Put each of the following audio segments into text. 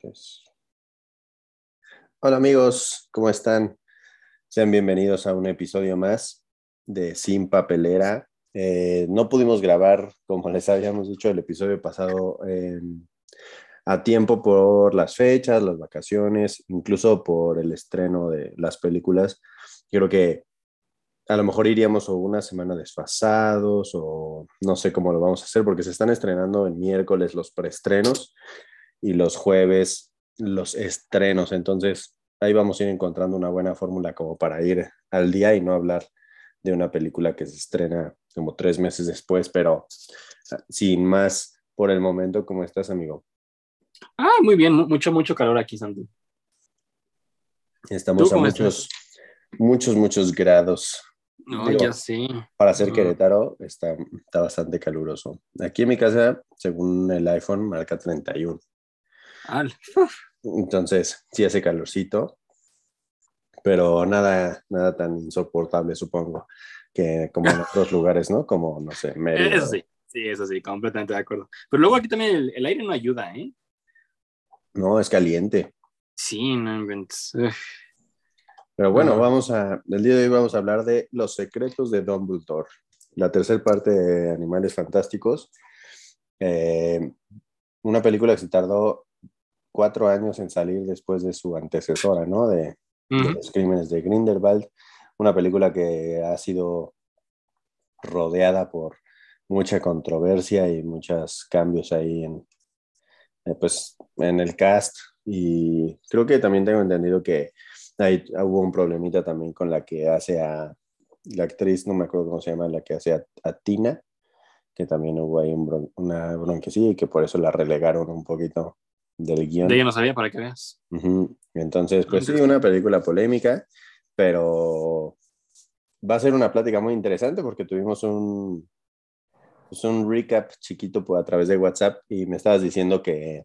Tres. Hola amigos, ¿cómo están? Sean bienvenidos a un episodio más de Sin Papelera. Eh, no pudimos grabar, como les habíamos dicho el episodio pasado, eh, a tiempo por las fechas, las vacaciones, incluso por el estreno de las películas. Creo que a lo mejor iríamos una semana desfasados o no sé cómo lo vamos a hacer porque se están estrenando el miércoles los preestrenos y los jueves los estrenos. Entonces ahí vamos a ir encontrando una buena fórmula como para ir al día y no hablar de una película que se estrena como tres meses después, pero sin más por el momento, ¿cómo estás, amigo? Ah, muy bien, mucho, mucho calor aquí, Santi. Estamos a muchos, muchos, muchos grados. No, ya sí. Para ser Querétaro está, está bastante caluroso. Aquí en mi casa, según el iPhone, marca 31. Entonces, sí hace calorcito, pero nada, nada tan insoportable, supongo, que como en otros lugares, ¿no? Como, no sé, Mérida. Eso sí, sí, eso sí, completamente de acuerdo. Pero luego aquí también el, el aire no ayuda, ¿eh? No, es caliente. Sí, no. Pero bueno, vamos a, el día de hoy vamos a hablar de Los secretos de Dumbledore, la tercera parte de Animales Fantásticos. Eh, una película que se tardó cuatro años en salir después de su antecesora, ¿no? De, los crímenes de Grindelwald, una película que ha sido rodeada por mucha controversia y muchos cambios ahí en, eh, pues, en el cast. Y creo que también tengo entendido que ahí hubo un problemita también con la que hace a la actriz, no me acuerdo cómo se llama, la que hace a, Tina, que también hubo ahí una bronquecilla y que por eso la relegaron un poquito del guion. De ella no sabía para que veas. Entonces, pues sí, una película polémica, pero va a ser una plática muy interesante porque tuvimos un, pues un recap chiquito a través de WhatsApp y me estabas diciendo que,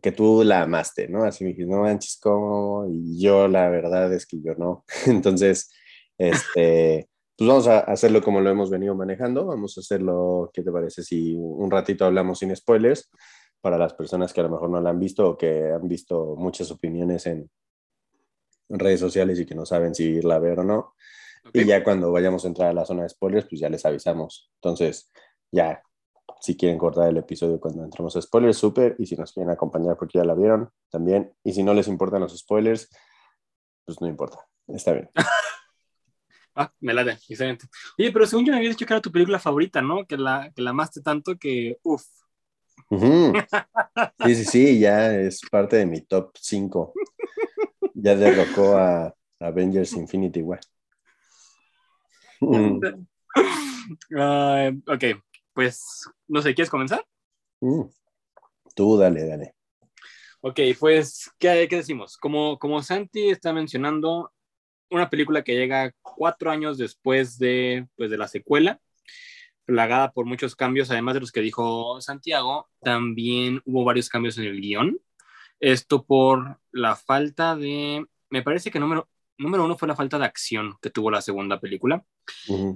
que tú la amaste, ¿no? Así me dijiste, no manches, ¿cómo? Y yo la verdad es que yo no. Entonces, este, pues vamos a hacerlo como lo hemos venido manejando. Vamos a hacerlo, ¿qué te parece si un ratito hablamos sin spoilers? Para las personas que a lo mejor no la han visto o que han visto muchas opiniones en, redes sociales y que no saben si irla a ver o no. Y ya cuando vayamos a entrar a la zona de spoilers, pues ya les avisamos. Entonces, ya, si quieren cortar el episodio cuando entramos a spoilers, súper. Y si nos quieren acompañar porque ya la vieron, también. Y si no les importan los spoilers, pues no importa. Está bien. ah, me la de, excelente. Oye, pero según yo me habías dicho que era tu película favorita, ¿no? Que la, que la amaste tanto que, uff. Sí, sí, sí, ya es parte de mi top 5. Ya derrocó a Avengers Infinity War. Mm. ok, pues no sé, ¿quieres comenzar? Mm. Tú dale, dale. Ok, pues, ¿qué, qué decimos? Como, como Santi está mencionando, una película que llega cuatro años después de, pues, de la secuela, plagada por muchos cambios, además de los que dijo Santiago, también hubo varios cambios en el guion. Esto por la falta de, me parece que número, número uno fue la falta de acción que tuvo la segunda película.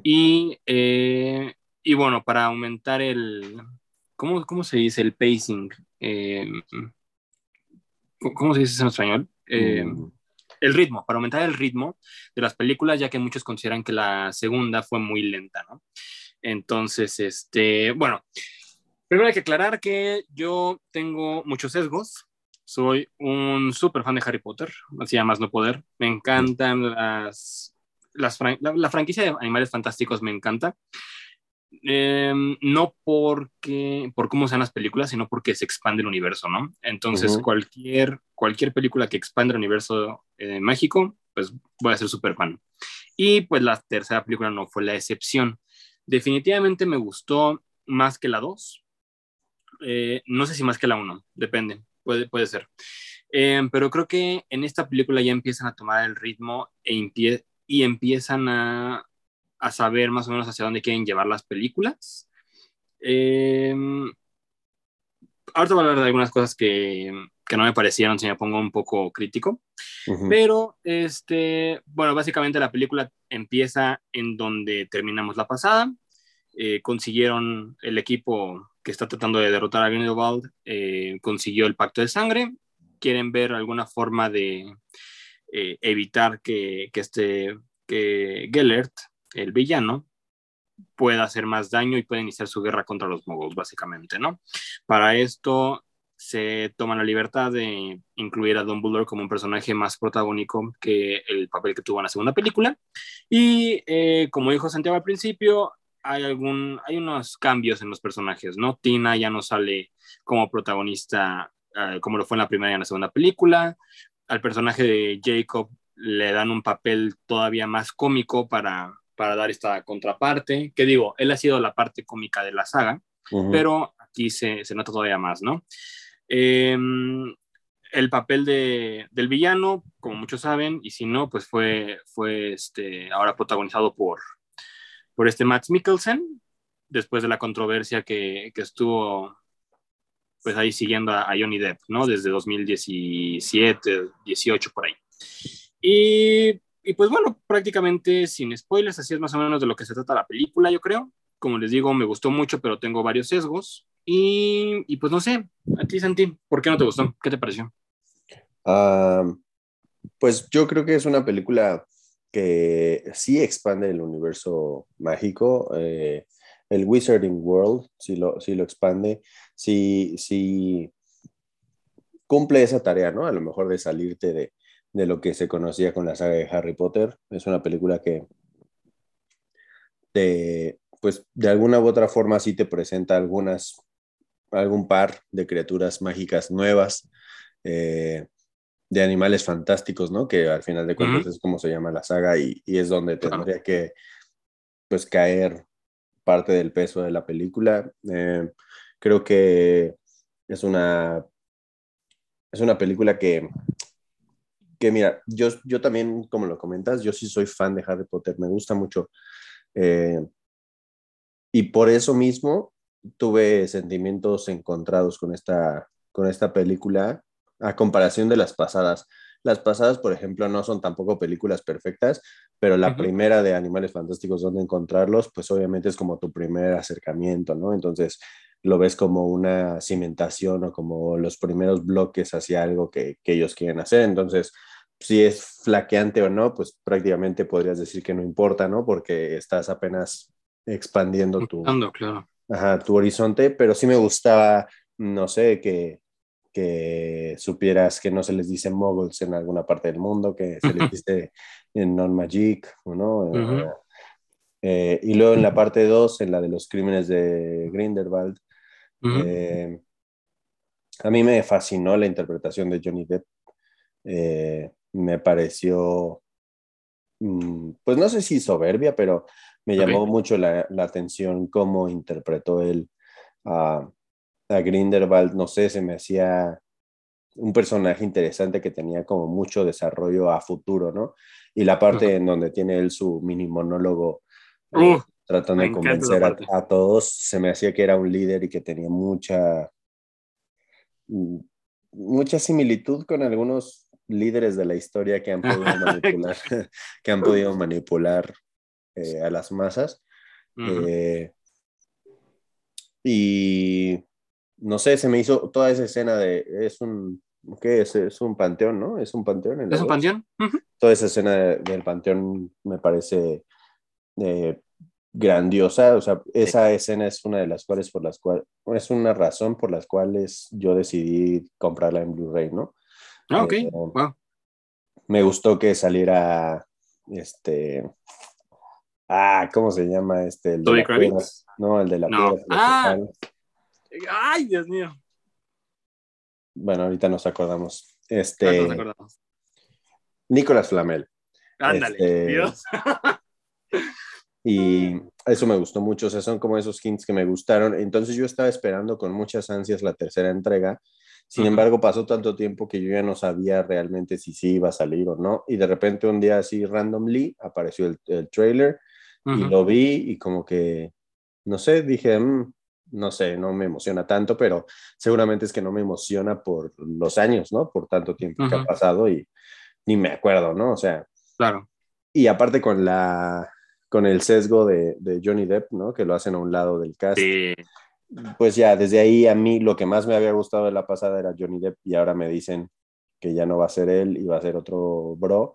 y, eh, y, bueno, para aumentar el, ¿cómo, cómo se dice? El pacing. Eh, ¿Cómo se dice en español? Eh, mm. El ritmo, para aumentar el ritmo de las películas, ya que muchos consideran que la segunda fue muy lenta, ¿no? Entonces, este, bueno, primero hay que aclarar que yo tengo muchos sesgos soy un súper fan de Harry Potter, así más no poder. Me encantan las, las la, franquicia de Animales Fantásticos, me encanta. Em, no porque, por cómo sean las películas, sino porque se expande el universo, ¿no? Entonces, cualquier, cualquier película que expande el universo eh, mágico, pues voy a ser súper fan. Y pues la tercera película no fue la excepción. Definitivamente me gustó más que la 2. Eh, no sé si más que la 1, depende puede, puede ser. Eh, pero creo que en esta película ya empiezan a tomar el ritmo e y empiezan a, a, saber más o menos hacia dónde quieren llevar las películas. Eh, ahorita voy a hablar de algunas cosas que, que, no me parecieron, si me pongo un poco crítico. Pero, este, bueno, básicamente la película empieza en donde terminamos la pasada. Eh, consiguieron el equipo que está tratando de derrotar a Grindelwald, eh, consiguió el pacto de sangre, quieren ver alguna forma de eh, evitar que, que, este, que Gellert, el villano, pueda hacer más daño y pueda iniciar su guerra contra los moguls, básicamente, ¿no? Para esto se toma la libertad de incluir a Dumbledore como un personaje más protagónico que el papel que tuvo en la segunda película. Y eh, como dijo Santiago al principio, hay, algún, hay unos cambios en los personajes, ¿no? Tina ya no sale como protagonista eh, como lo fue en la primera y en la segunda película. Al personaje de Jacob le dan un papel todavía más cómico para, para dar esta contraparte, que digo, él ha sido la parte cómica de la saga, pero aquí se, se, nota todavía más, ¿no? Em, el papel de, del villano, como muchos saben, y si no, pues fue, fue este, ahora protagonizado por, por este Max Mikkelsen, después de la controversia que, que estuvo pues ahí siguiendo a, a, Johnny Depp, ¿no? Desde 2017, 18 por ahí. Y, y, pues bueno, prácticamente sin spoilers, así es más o menos de lo que se trata la película, yo creo. Como les digo, me gustó mucho, pero tengo varios sesgos. Y, y pues no sé, a ti, Santi, ¿por qué no te gustó? ¿Qué te pareció? Pues yo creo que es una película que sí expande el universo mágico. Eh, el Wizarding World sí lo, sí lo expande, sí, sí cumple esa tarea, ¿no? A lo mejor de salirte de, de lo que se conocía con la saga de Harry Potter. Es una película que te, pues de alguna u otra forma sí te presenta algunas algún par de criaturas mágicas nuevas, eh, de animales fantásticos, ¿no? Que al final de cuentas uh -huh. es como se llama la saga y, y es donde tendría que, pues, caer parte del peso de la película. Eh, creo que es una, es una película que, que mira, yo, yo también, como lo comentas, yo sí soy fan de Harry Potter, me gusta mucho. Eh, y por eso mismo tuve sentimientos encontrados con esta, con esta película a comparación de las pasadas. Las pasadas, por ejemplo, no son tampoco películas perfectas, pero la uh -huh. primera de Animales Fantásticos, donde encontrarlos, pues obviamente es como tu primer acercamiento, ¿no? Entonces lo ves como una cimentación o como los primeros bloques hacia algo que, que ellos quieren hacer. Entonces, si es flaqueante o no, pues prácticamente podrías decir que no importa, ¿no? Porque estás apenas expandiendo tu, claro ajá, tu horizonte, pero sí me gustaba, no sé, que, que supieras que no se les dice moguls en alguna parte del mundo, que se les dice en non-magic, ¿no? Uh -huh. eh, y luego en la parte 2, en la de los crímenes de Grindelwald, uh -huh. eh, a mí me fascinó la interpretación de Johnny Depp. Eh, me pareció, mm, pues no sé si soberbia, pero me llamó okay. mucho la, la, atención cómo interpretó él a, a, Grindelwald, no sé, se me hacía un personaje interesante que tenía como mucho desarrollo a futuro, ¿no? Y la parte uh -huh. en donde tiene él su mini monólogo uh, tratando de convencer a, a, todos, se me hacía que era un líder y que tenía mucha mucha similitud con algunos líderes de la historia que han podido manipular, que han podido manipular eh, a las masas. Uh -huh. eh, y no sé, se me hizo toda esa escena de, es un, ¿qué es? Es un panteón, ¿no? Es un panteón. ¿Es un panteón? Uh -huh. Toda esa escena de, del panteón me parece eh, grandiosa, o sea, esa sí. escena es una de las cuales, por las cuales, es una razón por las cuales yo decidí comprarla en Blu-ray, ¿no? Ah, ok, eh, wow. Me gustó que saliera, este, Ah, ¿cómo se llama este? El la piedra, no, el de la no. Ah. Ay, Dios mío. Bueno, ahorita nos acordamos. Este. Nos acordamos. Nicolás Flamel. Ándale, este... Dios. y eso me gustó mucho. O sea, son como esos hints que me gustaron. Entonces yo estaba esperando con muchas ansias la tercera entrega. Sin uh -huh. embargo, pasó tanto tiempo que yo ya no sabía realmente si sí iba a salir o no. Y de repente un día así randomly apareció el, el trailer uh -huh. y lo vi y como que, no sé, dije, mmm, no sé, no me emociona tanto, pero seguramente es que no me emociona por los años, ¿no? Por tanto tiempo uh -huh. que ha pasado y ni me acuerdo, ¿no? O sea. Claro. Y aparte con la con el sesgo de, de Johnny Depp, ¿no? Que lo hacen a un lado del cast. Sí. Pues ya, desde ahí a mí lo que más me había gustado de la pasada era Johnny Depp y ahora me dicen que ya no va a ser él y va a ser otro bro,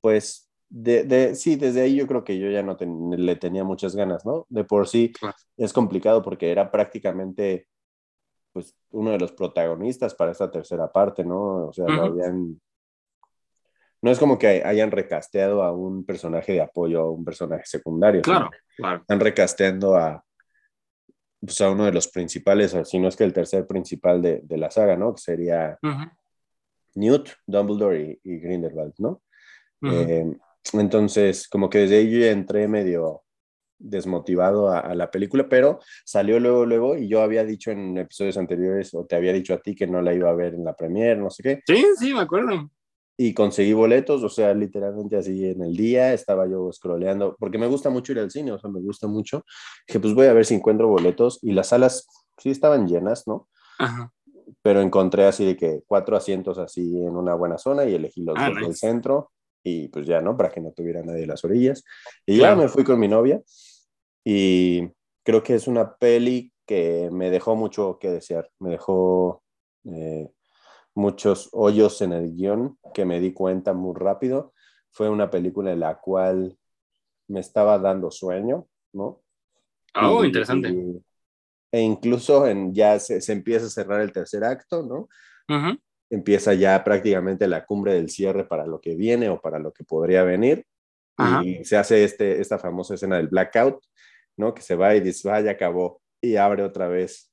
pues de, de, sí, desde ahí yo creo que yo ya no le tenía muchas ganas, ¿no? De por sí es complicado porque era prácticamente pues uno de los protagonistas para esta tercera parte, ¿no? O sea, lo habían... No es como que hayan recasteado a un personaje de apoyo a un personaje secundario. Claro, claro. Están recasteando a, pues, a uno de los principales, si no es que el tercer principal de, de la saga, ¿no? Que sería Newt, Dumbledore y, Grindelwald, ¿no? Eh, entonces, como que desde ahí yo entré medio desmotivado a, la película, pero salió luego, luego, y yo había dicho en episodios anteriores, o te había dicho a ti que no la iba a ver en la premiere, no sé qué. Sí, sí, me acuerdo. Y conseguí boletos, o sea, literalmente así en el día, estaba yo scrolleando, porque me gusta mucho ir al cine, o sea, me gusta mucho. Dije, pues voy a ver si encuentro boletos, y las salas sí estaban llenas, ¿no? Ajá. Pero encontré así de que cuatro asientos así en una buena zona y elegí los ah, del centro y pues ya, ¿no? Para que no tuviera nadie en las orillas. Y ya me fui con mi novia y creo que es una peli que me dejó mucho que desear, me dejó eh, muchos hoyos en el guion que me di cuenta muy rápido. Fue una película en la cual me estaba dando sueño, ¿no? Oh, interesante. e incluso en, ya se, se, empieza a cerrar el tercer acto, ¿no? Empieza ya prácticamente la cumbre del cierre para lo que viene o para lo que podría venir. Y se hace este, esta famosa escena del blackout, ¿no? Que se va y dice, vaya, acabó. Y abre otra vez,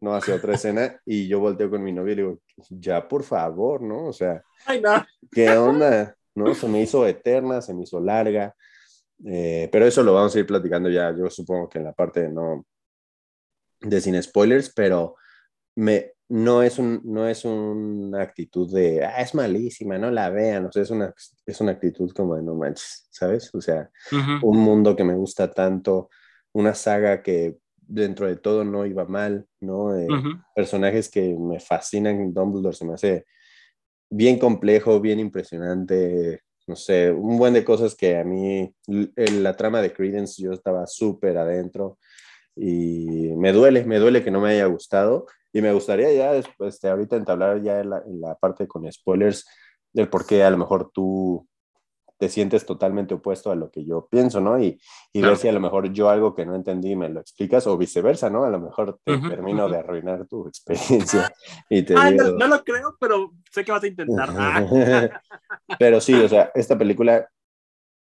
¿no? Hace otra escena. Y yo volteo con mi novia y digo, ya, por favor, ¿no? O sea, ¿qué onda? ¿No? Se me hizo eterna, se me hizo larga. Eh, pero eso lo vamos a ir platicando ya, yo supongo que en la parte de no de sin spoilers, pero me, no es, un, no es una actitud de, ah, es malísima, no la vean, o sea, es una, es una actitud como de no manches, ¿sabes? O sea, un mundo que me gusta tanto, una saga que dentro de todo no iba mal, ¿no? Eh, personajes que me fascinan, Dumbledore se me hace bien complejo, bien impresionante, no sé, un buen de cosas que a mí, la trama de Credence yo estaba súper adentro y me duele, me duele que no me haya gustado y me gustaría ya después, este, ahorita entablar ya en la, en la parte con spoilers del por qué a lo mejor tú te sientes totalmente opuesto a lo que yo pienso, ¿no? Y, y ver si a lo mejor yo algo que no entendí me lo explicas o viceversa, ¿no? A lo mejor te termino de arruinar tu experiencia y te ah, no, no, lo creo, pero sé que vas a intentar. pero sí, o sea, esta película,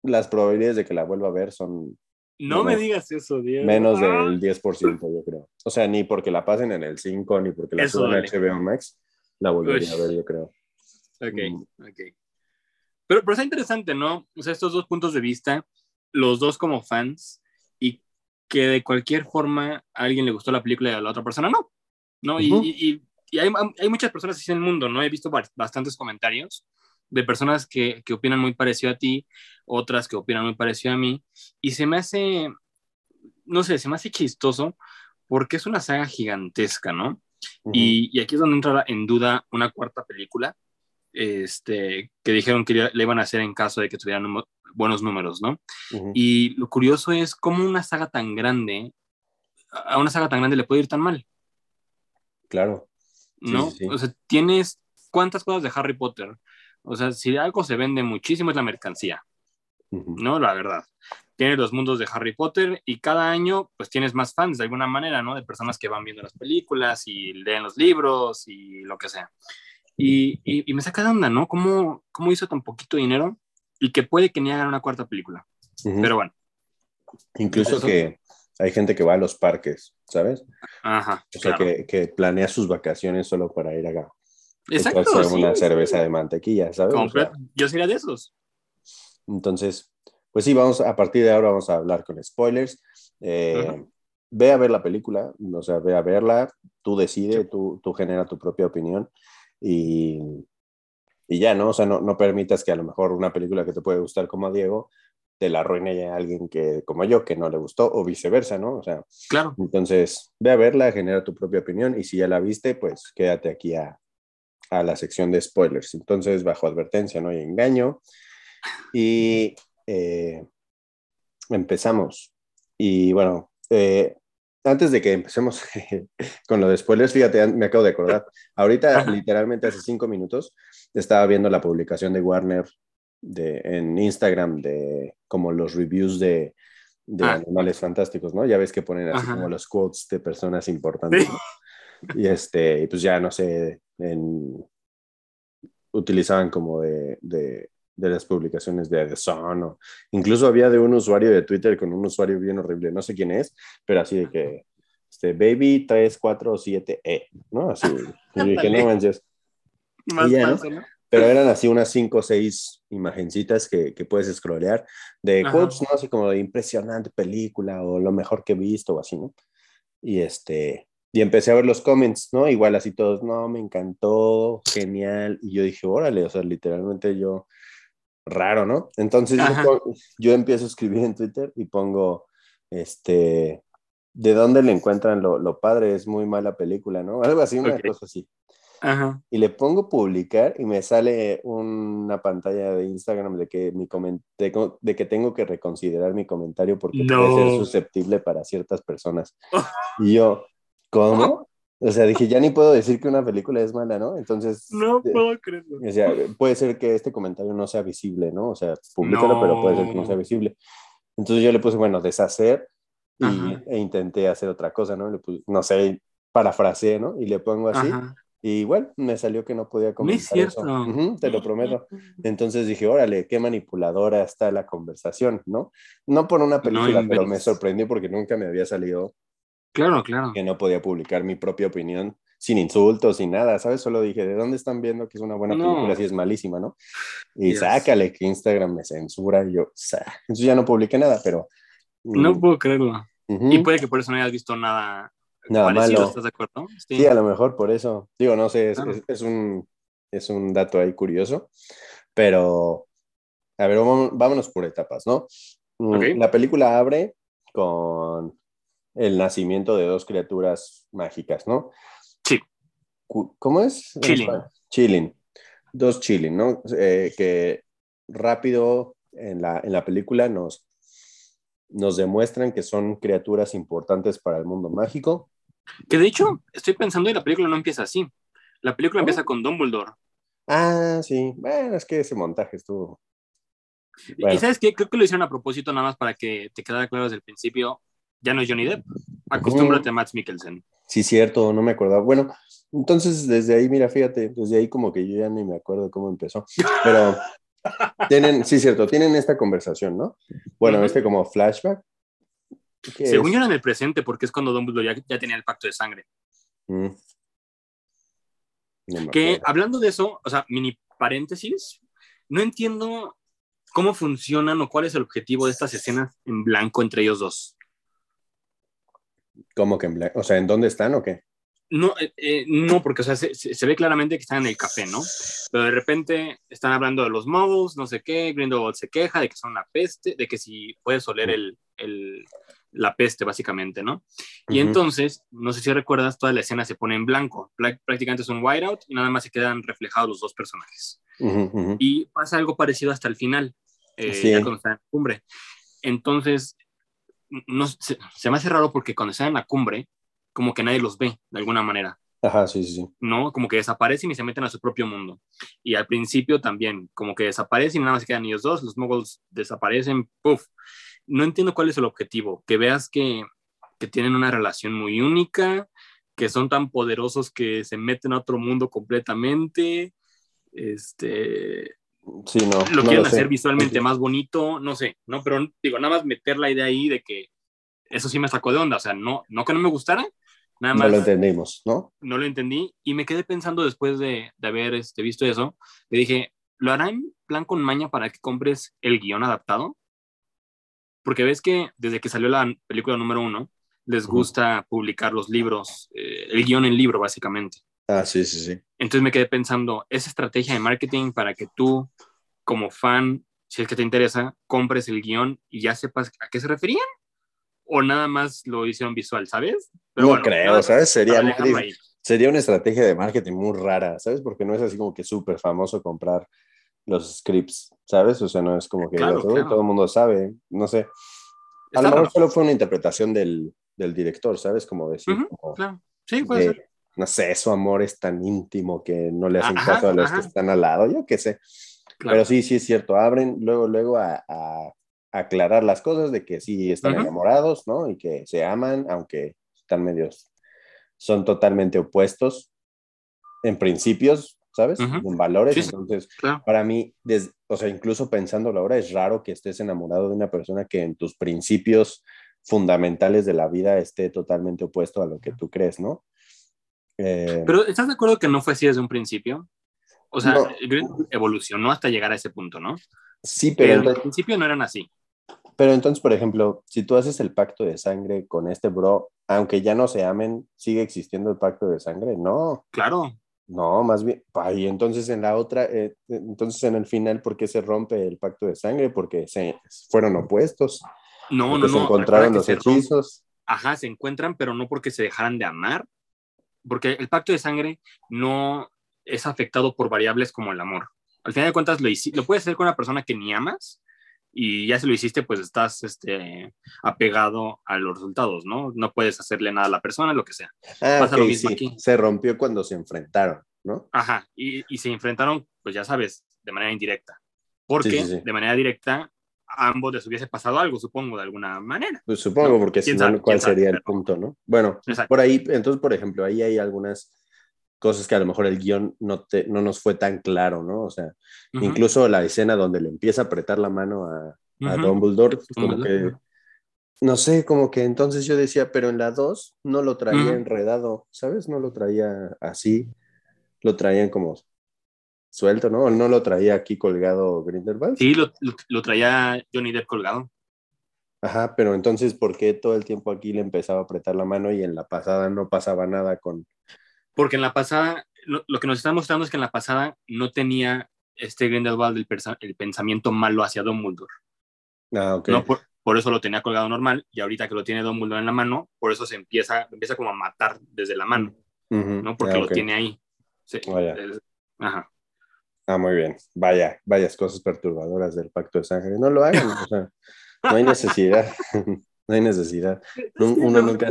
las probabilidades de que la vuelva a ver son no me digas eso, Diego. Menos del 10%, yo creo. O sea, ni porque la pasen en el 5, ni porque la suban en HBO Max, la volvería a ver, yo creo. Ok, mm. ok. Pero, pero está interesante, ¿no? O sea, estos dos puntos de vista, los dos como fans, y que de cualquier forma a alguien le gustó la película y a la otra persona no. ¿No? Y, y, y hay, hay, muchas personas así en el mundo, ¿no? He visto bastantes comentarios de personas que, que, opinan muy parecido a ti, otras que opinan muy parecido a mí, y se me hace, no sé, se me hace chistoso porque es una saga gigantesca, ¿no? y, y, aquí es donde entra en duda una cuarta película, este, que dijeron que le iban a hacer en caso de que tuvieran buenos números, ¿no? Y lo curioso es cómo una saga tan grande, a una saga tan grande le puede ir tan mal. Claro. ¿No? O sea, tienes cuántas cosas de Harry Potter, o sea, si algo se vende muchísimo es la mercancía, ¿no? La verdad. Tienes los mundos de Harry Potter y cada año pues tienes más fans de alguna manera, ¿no? De personas que van viendo las películas y leen los libros y lo que sea. Y, y, me saca de onda, ¿no? ¿Cómo, ¿Cómo hizo tan poquito dinero y que puede que ni hagan una cuarta película? Pero bueno. Incluso que hay gente que va a los parques, ¿sabes? Ajá. O sea, que, que, planea sus vacaciones solo para ir a, Exacto. una cerveza de mantequilla, ¿sabes? yo sería de esos. Entonces, pues sí, vamos, a partir de ahora vamos a hablar con spoilers. Eh, ve a ver la película, o sea, ve a verla, tú decide, tú, tú genera tu propia opinión y, y ya, ¿no? O sea, no, no, permitas que a lo mejor una película que te puede gustar como a Diego te la arruine a alguien que, como yo, que no le gustó, o viceversa, ¿no? O sea, claro. Entonces, ve a verla, genera tu propia opinión y si ya la viste, pues quédate aquí a, a la sección de spoilers. Entonces, bajo advertencia, no hay engaño. Y eh, empezamos. Y bueno, eh, antes de que empecemos con lo de spoilers, fíjate, me acabo de acordar. Ahorita, literalmente hace cinco minutos, estaba viendo la publicación de Warner de, en Instagram de como los reviews de, de ah, animales fantásticos, ¿no? Ya ves que ponen así como los quotes de personas importantes. Y este, pues ya no sé, en, utilizaban como de, de, de, las publicaciones de The Sun, o incluso había de un usuario de Twitter con un usuario bien horrible, no sé quién es, pero así de que, este, baby 347E, ¿no? Así, y dije, no manches. Más ¿no? Pero eran así unas cinco o seis imagencitas que, que puedes scrollear de quotes, ¿no? Así como de impresionante película o lo mejor que he visto o así, ¿no? Y este, y empecé a ver los comments, ¿no? Igual así todos, no, me encantó, genial. Y yo dije, órale, o sea, literalmente yo, raro, ¿no? Entonces yo, empiezo a escribir en Twitter y pongo, este, ¿de dónde le encuentran lo, padre? Es muy mala película, ¿no? Algo así, una cosa así. Ajá. Y le pongo publicar y me sale una pantalla de Instagram de que, mi de que tengo que reconsiderar mi comentario porque puede ser susceptible para ciertas personas. y yo, ¿cómo? O sea, dije, ya ni puedo decir que una película es mala, ¿no? Entonces. No eh, puedo creerlo. O sea, puede ser que este comentario no sea visible, ¿no? O sea, públicalo, pero puede ser que no sea visible. Entonces yo le puse, bueno, deshacer y, e intenté hacer otra cosa, ¿no? Le puse, no sé, parafraseé, ¿no? Y le pongo así. Y bueno, me salió que no podía comentar eso. te lo prometo. Entonces dije, órale, qué manipuladora está la conversación, ¿no? No por una película, pero me sorprendió porque nunca me había salido. Claro, claro. Que no podía publicar mi propia opinión sin insultos, sin nada, ¿sabes? Solo dije, ¿de dónde están viendo que es una buena película si es malísima, no? Y sácale que Instagram me censura y yo, entonces ya no publiqué nada, pero... No mm. puedo creerlo. Y puede que por eso no hayas visto nada Nada malo. ¿Estás de acuerdo? Sí. a lo mejor por eso. Digo, no sé, es, un, es un dato ahí curioso, pero a ver, vámonos por etapas, ¿no? Mm, la película abre con el nacimiento de dos criaturas mágicas, ¿no? Sí. ¿Cómo es? Chilling. Chilling. Dos chilling, ¿no? Eh, que rápido en la, en la película nos, nos demuestran que son criaturas importantes para el mundo mágico que de hecho, estoy pensando y la película no empieza así. La película empieza con Dumbledore. Ah, sí. Bueno, es que ese montaje estuvo. Y sabes qué, creo que lo hicieron a propósito nada más para que te quedara claro desde el principio. Ya no es Johnny Depp. Acostúmbrate a Matt Mikkelsen. Sí, cierto, no me acordaba. Bueno, entonces desde ahí, mira, fíjate, desde ahí como que yo ya ni me acuerdo cómo empezó. Pero tienen, sí, cierto, tienen esta conversación, ¿no? Bueno, este como flashback según yo era en el presente, porque es cuando Dumbledore ya, tenía el pacto de sangre. Mm. que hablando de eso, o sea, mini paréntesis, no entiendo cómo funcionan o cuál es el objetivo de estas escenas en blanco entre ellos dos. ¿Cómo que en blanco? O sea, ¿en dónde están o qué? No, eh, eh, no, porque o sea, se, ve claramente que están en el café, ¿no? Pero de repente están hablando de los modos, no sé qué, Grindelwald se queja de que son una peste, de que si puedes oler el, el, la peste, básicamente, ¿no? Y entonces, no sé si recuerdas, toda la escena se pone en blanco, prácticamente es un whiteout y nada más se quedan reflejados los dos personajes. Y pasa algo parecido hasta el final, eh, ya cuando están en la cumbre. Entonces, no, se, me hace raro porque cuando están en la cumbre, como que nadie los ve, de alguna manera. Ajá, sí, sí, sí. ¿No? Como que desaparecen y se meten a su propio mundo. Y al principio también, como que desaparecen y nada más se quedan ellos dos, los muggles desaparecen, puff no entiendo cuál es el objetivo, que veas que, tienen una relación muy única, que son tan poderosos que se meten a otro mundo completamente, este, sí, no, lo quieren hacer visualmente más bonito, no sé, no, pero digo, nada más meter la idea ahí de que eso sí me sacó de onda, o sea, no, no que no me gustara, nada más. No lo entendimos, ¿no? No lo entendí y me quedé pensando después de, haber este, visto eso, le dije, ¿lo hará en plan con maña para que compres el guion adaptado? Porque ves que desde que salió la película número uno, les gusta publicar los libros, eh, el guion en libro, básicamente. Ah, sí, sí, sí. Entonces me quedé pensando, esa estrategia de marketing para que tú, como fan, si es que te interesa, compres el guion y ya sepas a qué se referían? ¿O nada más lo hicieron visual, sabes? Pero no creo, ¿sabes? Sería, sería una estrategia de marketing muy rara, ¿sabes? Porque no es así como que súper famoso comprar los scripts, ¿sabes? O sea, no es como que todo, el mundo sabe, no sé. A lo mejor solo fue una interpretación del, del director, ¿sabes? Como decir, claro. Sí, puede ser. No sé, su amor es tan íntimo que no le hacen caso a los que están al lado, yo qué sé. Pero sí, sí es cierto, abren luego, luego a, aclarar las cosas de que sí están enamorados, ¿no? Y que se aman, aunque están medios, son totalmente opuestos en principios, ¿sabes? En valores. Entonces, para mí, o sea, incluso pensándolo ahora, es raro que estés enamorado de una persona que en tus principios fundamentales de la vida esté totalmente opuesto a lo que tú crees, ¿no? Eh, Pero ¿estás de acuerdo que no fue así desde un principio? O sea, evolucionó hasta llegar a ese punto, ¿no? Sí, pero... al principio no eran así. Pero entonces, por ejemplo, si tú haces el pacto de sangre con este bro, aunque ya no se amen, ¿sigue existiendo el pacto de sangre? No. Claro. No, más bien, y entonces en la otra, eh, entonces en el final, ¿por qué se rompe el pacto de sangre? Porque se fueron opuestos. No, no, se encontraron los hechizos. Ajá, se encuentran, pero no porque se dejaran de amar, porque el pacto de sangre no es afectado por variables como el amor. Al final de cuentas, lo, lo puedes hacer con una persona que ni amas, y ya si lo hiciste, pues estás este, apegado a los resultados, ¿no? No puedes hacerle nada a la persona, lo que sea. Ah, Pasa lo mismo aquí. Se rompió cuando se enfrentaron, ¿no? Ajá, y, y, se enfrentaron, pues ya sabes, de manera indirecta. Porque de manera directa a ambos les hubiese pasado algo, supongo, de alguna manera. Pues supongo, porque si no, ¿cuál sería el punto, no? Bueno, por ahí, entonces, por ejemplo, ahí hay algunas cosas que a lo mejor el guion no, te, no nos fue tan claro, ¿no? O sea, incluso la escena donde le empieza a apretar la mano a, a Dumbledore, como que, no sé, como que entonces yo decía, pero en la 2 no lo traía enredado, ¿sabes? No lo traía así, lo traían como suelto, ¿no? No lo traía aquí colgado Grindelwald. Sí, lo, lo, traía Johnny Depp colgado. Ajá, pero entonces, ¿por qué todo el tiempo aquí le empezaba a apretar la mano y en la pasada no pasaba nada con, porque en la pasada, lo, que nos está mostrando es que en la pasada no tenía este Grindelwald el, el pensamiento malo hacia Dumbledore. Ah, ok. No, por, eso lo tenía colgado normal y ahorita que lo tiene Dumbledore en la mano, por eso se empieza, empieza como a matar desde la mano, ¿no? Porque ah, lo tiene ahí. Sí. ajá. Ah, muy bien. Vaya, varias cosas perturbadoras del pacto de sangre. No lo hagan, o sea, no hay necesidad. no hay necesidad. Uno nunca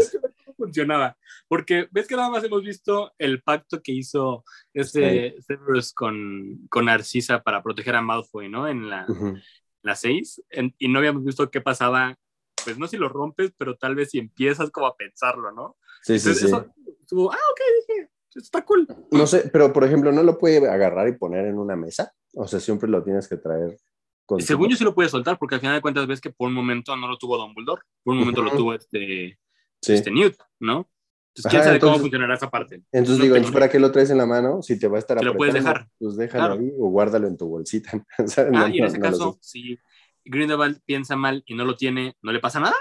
funcionaba. Porque ves que nada más hemos visto el pacto que hizo este Severus con, con Narcisa para proteger a Malfoy, ¿no? En la, la 6. y no habíamos visto qué pasaba, pues no si lo rompes, pero tal vez si empiezas como a pensarlo, ¿no? Sí, sí, sí. ah, ok, dije, está cool. No sé, pero por ejemplo, ¿no lo puede agarrar y poner en una mesa? O sea, siempre lo tienes que traer. Según yo sí lo puede soltar, porque al final de cuentas ves que por un momento no lo tuvo Dumbledore, por un momento lo tuvo este, este Newt, ¿no? Entonces, quién sabe cómo funcionará esa parte. Entonces digo, ¿para qué lo traes en la mano? Si te va a estar apretando, lo puedes dejar. Pues déjalo ahí o guárdalo en tu bolsita. ah, y en ese caso, si Grindelwald piensa mal y no lo tiene, ¿no le pasa nada?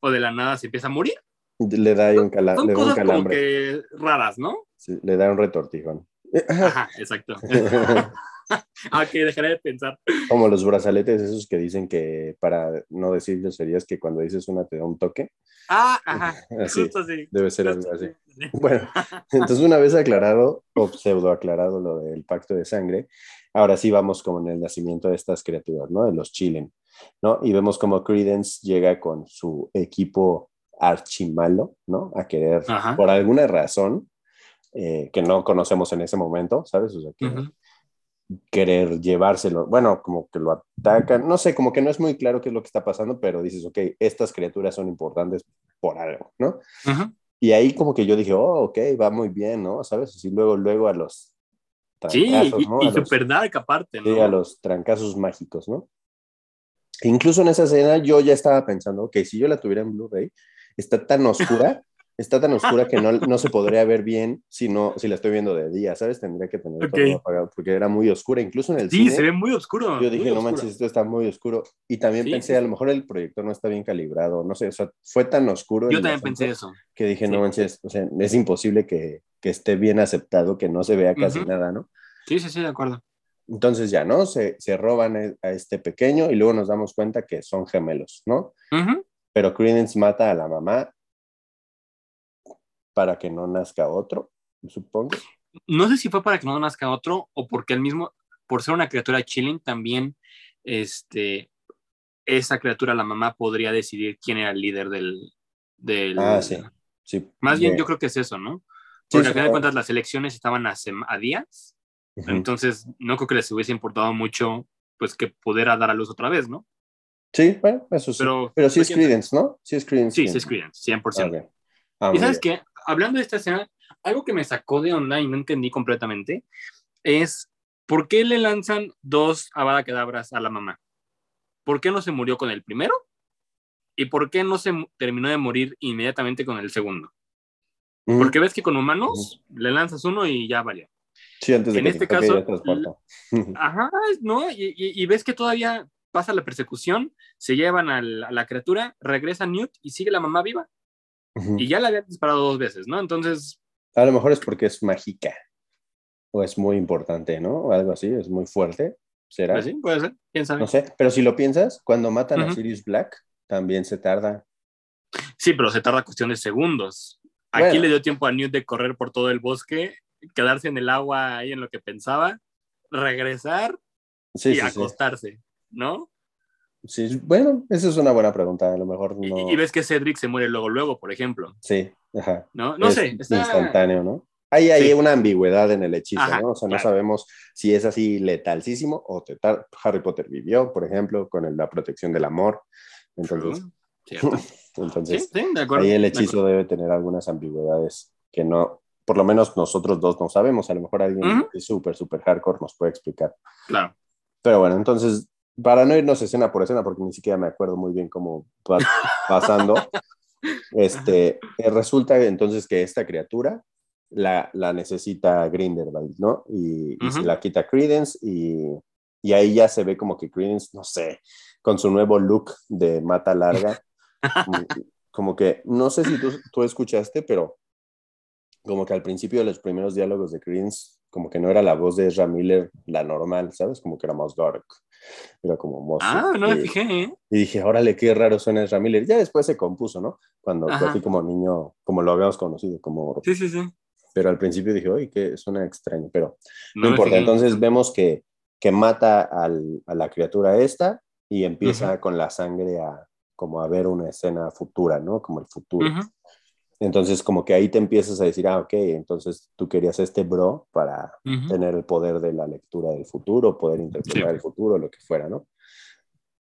¿O de la nada se empieza a morir? Le da un, cala Son le cosas un calambre. Como que raras, ¿no? Sí, le da un retortijón. Ajá, exacto. ah, ok, dejaré de pensar. Como los brazaletes esos que dicen que, para no decir serías que cuando dices una te da un toque. Ah, ajá, así, justo así. Debe ser algo así. Bueno, entonces una vez aclarado, o pseudo aclarado lo del pacto de sangre, ahora sí vamos como en el nacimiento de estas criaturas, ¿no? De los Chilen, ¿no? Y vemos como Credence llega con su equipo archimalo, ¿no? A querer, por alguna razón, eh, que no conocemos en ese momento, ¿sabes? O sea, que querer llevárselo, bueno, como que lo atacan, no sé, como que no es muy claro qué es lo que está pasando, pero dices, ok, estas criaturas son importantes por algo, ¿no? Y ahí como que yo dije, oh, ok, va muy bien, ¿no? ¿Sabes? Así luego, luego a los trancazos, sí, ¿no? Y, super dark aparte, ¿no? Sí, a los trancazos mágicos, ¿no? Incluso en esa escena yo ya estaba pensando, ok, si yo la tuviera en Blu-ray, está tan oscura está tan oscura que no, no, se podría ver bien si, no, si la estoy viendo de día, ¿sabes? Tendría que tener todo apagado porque era muy oscura, incluso en el sí, cine. Sí, se ve muy oscuro. Yo dije, no manches, esto está muy oscuro. Y también pensé, a lo mejor el proyector no está bien calibrado, no sé, o sea, fue tan oscuro. Yo también pensé eso. Que dije, no manches, o sea, es imposible que, que esté bien aceptado, que no se vea casi nada, ¿no? Sí, sí, sí, de acuerdo. Entonces ya, ¿no? Se, se, roban a este pequeño y luego nos damos cuenta que son gemelos, ¿no? Pero Credence mata a la mamá para que no nazca otro, supongo. No sé si fue para que no nazca otro o porque el mismo, por ser una criatura chilling, también este, esa criatura, la mamá, podría decidir quién era el líder del, Del... Ah, sí. sí. Más bien yo creo que es eso, ¿no? Porque sí, al final de cuentas las elecciones estaban a, a días, Ujú. entonces no creo que les hubiese importado mucho pues que pudiera dar a luz otra vez, ¿no? Sí, bueno, eso sí. Pero, Pero, sí es ¿quién sabe? Credence, ¿no? Sí es Credence. Sí, sí es Creedence, 100%. Ah, ok. Ah, Y sabes bien. qué, hablando de esta escena, algo que me sacó de onda y no entendí completamente es por qué le lanzan dos Avada Kedavras a la mamá. ¿Por qué no se murió con el primero? ¿Y por qué no se terminó de morir inmediatamente con el segundo? Ujú. Porque ves que con humanos le lanzas uno y ya valió. Sí, antes de en que este caso. Ajá, ¿no? Y, y- y ves que todavía pasa la persecución, se llevan a la criatura, regresa Newt y sigue la mamá viva. Y ya la habían disparado dos veces, ¿no? Entonces, A lo mejor es porque es mágica. O es muy importante, ¿no? O algo así, es muy fuerte. ¿Será? pues sí, puede ser, quién sabe. No sé, pero si lo piensas, cuando matan a. Sirius Black, también se tarda. Sí, pero se tarda cuestión de segundos. Aquí Bueno. le dio tiempo a Newt de correr por todo el bosque, quedarse en el agua ahí en lo que pensaba, regresar Sí, y sí, sí. acostarse, ¿no? Sí, Bueno, esa es una buena pregunta. A lo mejor Y- no. Y, ves que Cedric se muere luego, luego, por ejemplo, Sí, ajá. ¿no? No Es sé, está... instantáneo, ¿no? Hay ahí Sí. una ambigüedad en el hechizo, Ajá, ¿no? O sea, no sabemos si es así letalísimo o te tar- Harry Potter vivió, por ejemplo, con el- la protección del amor. Entonces. Sí, entonces sí, de acuerdo. ahí el de hechizo debe tener algunas ambigüedades que no, por lo menos nosotros dos no sabemos. A lo mejor alguien que es súper, súper hardcore nos puede explicar. Claro. Pero bueno, entonces, para no irnos escena por escena, porque ni siquiera me acuerdo muy bien cómo va pasando, este, eh, resulta entonces que esta criatura la, la necesita Grindelwald, ¿no? Y, y se la quita Credence y, y ahí ya se ve como que Credence, no sé, con su nuevo look de mata larga, como, como que, no sé si tú, tú escuchaste, pero como que al principio de los primeros diálogos de Credence, como que no era la voz de Ezra Miller la normal, ¿sabes? Como que era más dark, era como más... Ah, no me eh, fijé, ¿eh? y dije, órale, qué raro suena Ezra Miller. Ya después se compuso, ¿no? Cuando Ajá. así como niño, como lo habíamos conocido, como... Sí, sí, sí. Pero al principio dije, oye, que suena extraño, pero no, me importa. fijé. Entonces vemos que, que mata al- a la criatura esta y empieza con la sangre a como a ver una escena futura, ¿no? Como el futuro. Ujú. Entonces como que ahí te empiezas a decir, ah, ok, entonces tú querías este bro para Ujú. tener el poder de la lectura del futuro, poder interpretar Sí. el futuro, lo que fuera, ¿no?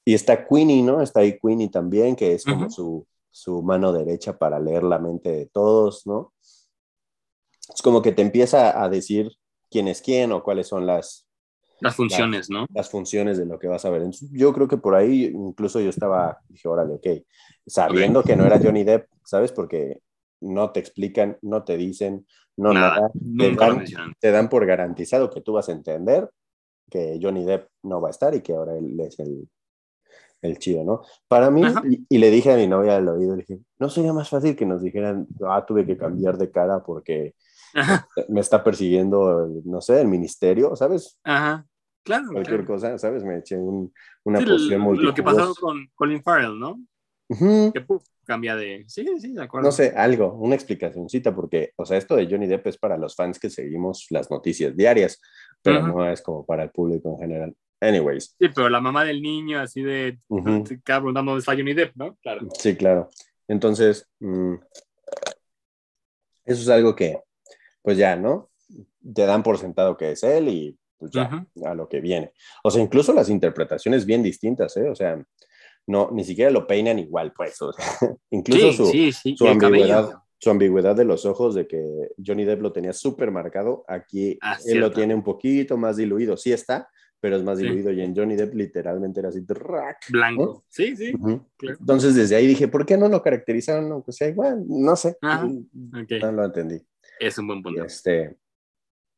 Y está Queenie, ¿no? Está ahí Queenie también, que es como Ujú. su, su mano derecha para leer la mente de todos, ¿no? Es como que te empieza a decir quién es quién o cuáles son las, Las funciones, ¿no? las funciones de lo que vas a ver. Entonces, yo creo que por ahí incluso yo estaba, dije, órale, ok, sabiendo que no era Johnny Depp, ¿sabes? Porque no te explican, no te dicen, no nada. Nada, Te dan, te dan por garantizado que tú vas a entender que Johnny Depp no va a estar y que ahora él es el, el chido, ¿no? Para mí, y, y le dije a mi novia al oído, le dije, ¿no sería más fácil que nos dijeran, ah, tuve que cambiar de cara porque Ajá, me está persiguiendo, no sé, el ministerio, ¿sabes? ajá. Claro. Cualquier claro. cosa, ¿sabes? Me eché un- una Sí, poción lo, lo que pasó con Colin Farrell, ¿no? Ujú. Que puf, cambia de. Sí, sí, de acuerdo. No sé, algo, una explicacióncita, porque, o sea, esto de Johnny Depp es para los fans que seguimos las noticias diarias, pero Ujú. no es como para el público en general. Anyways, Sí, pero la mamá del niño, así de. Te queda preguntando dónde está Johnny Depp, ¿no? Claro. sí, claro. Entonces, mm, eso es algo que, pues ya, ¿no? Te dan por sentado que es él y pues ya, a lo que viene. O sea, incluso las interpretaciones bien distintas, ¿eh? O sea, no, ni siquiera lo peinan igual, pues. o sea, incluso Sí, su, sí, sí. su y ambigüedad, cabello. su ambigüedad de los ojos de que Johnny Depp lo tenía súper marcado, aquí Ah, él lo tiene un poquito más diluido, sí está, pero es más diluido y en Johnny Depp literalmente era así, ¡trac! Blanco. Sí, sí. Claro. Entonces desde ahí dije, ¿por qué no lo caracterizaron? aunque sea igual? No sé, no lo entendí. Es un buen punto. Este,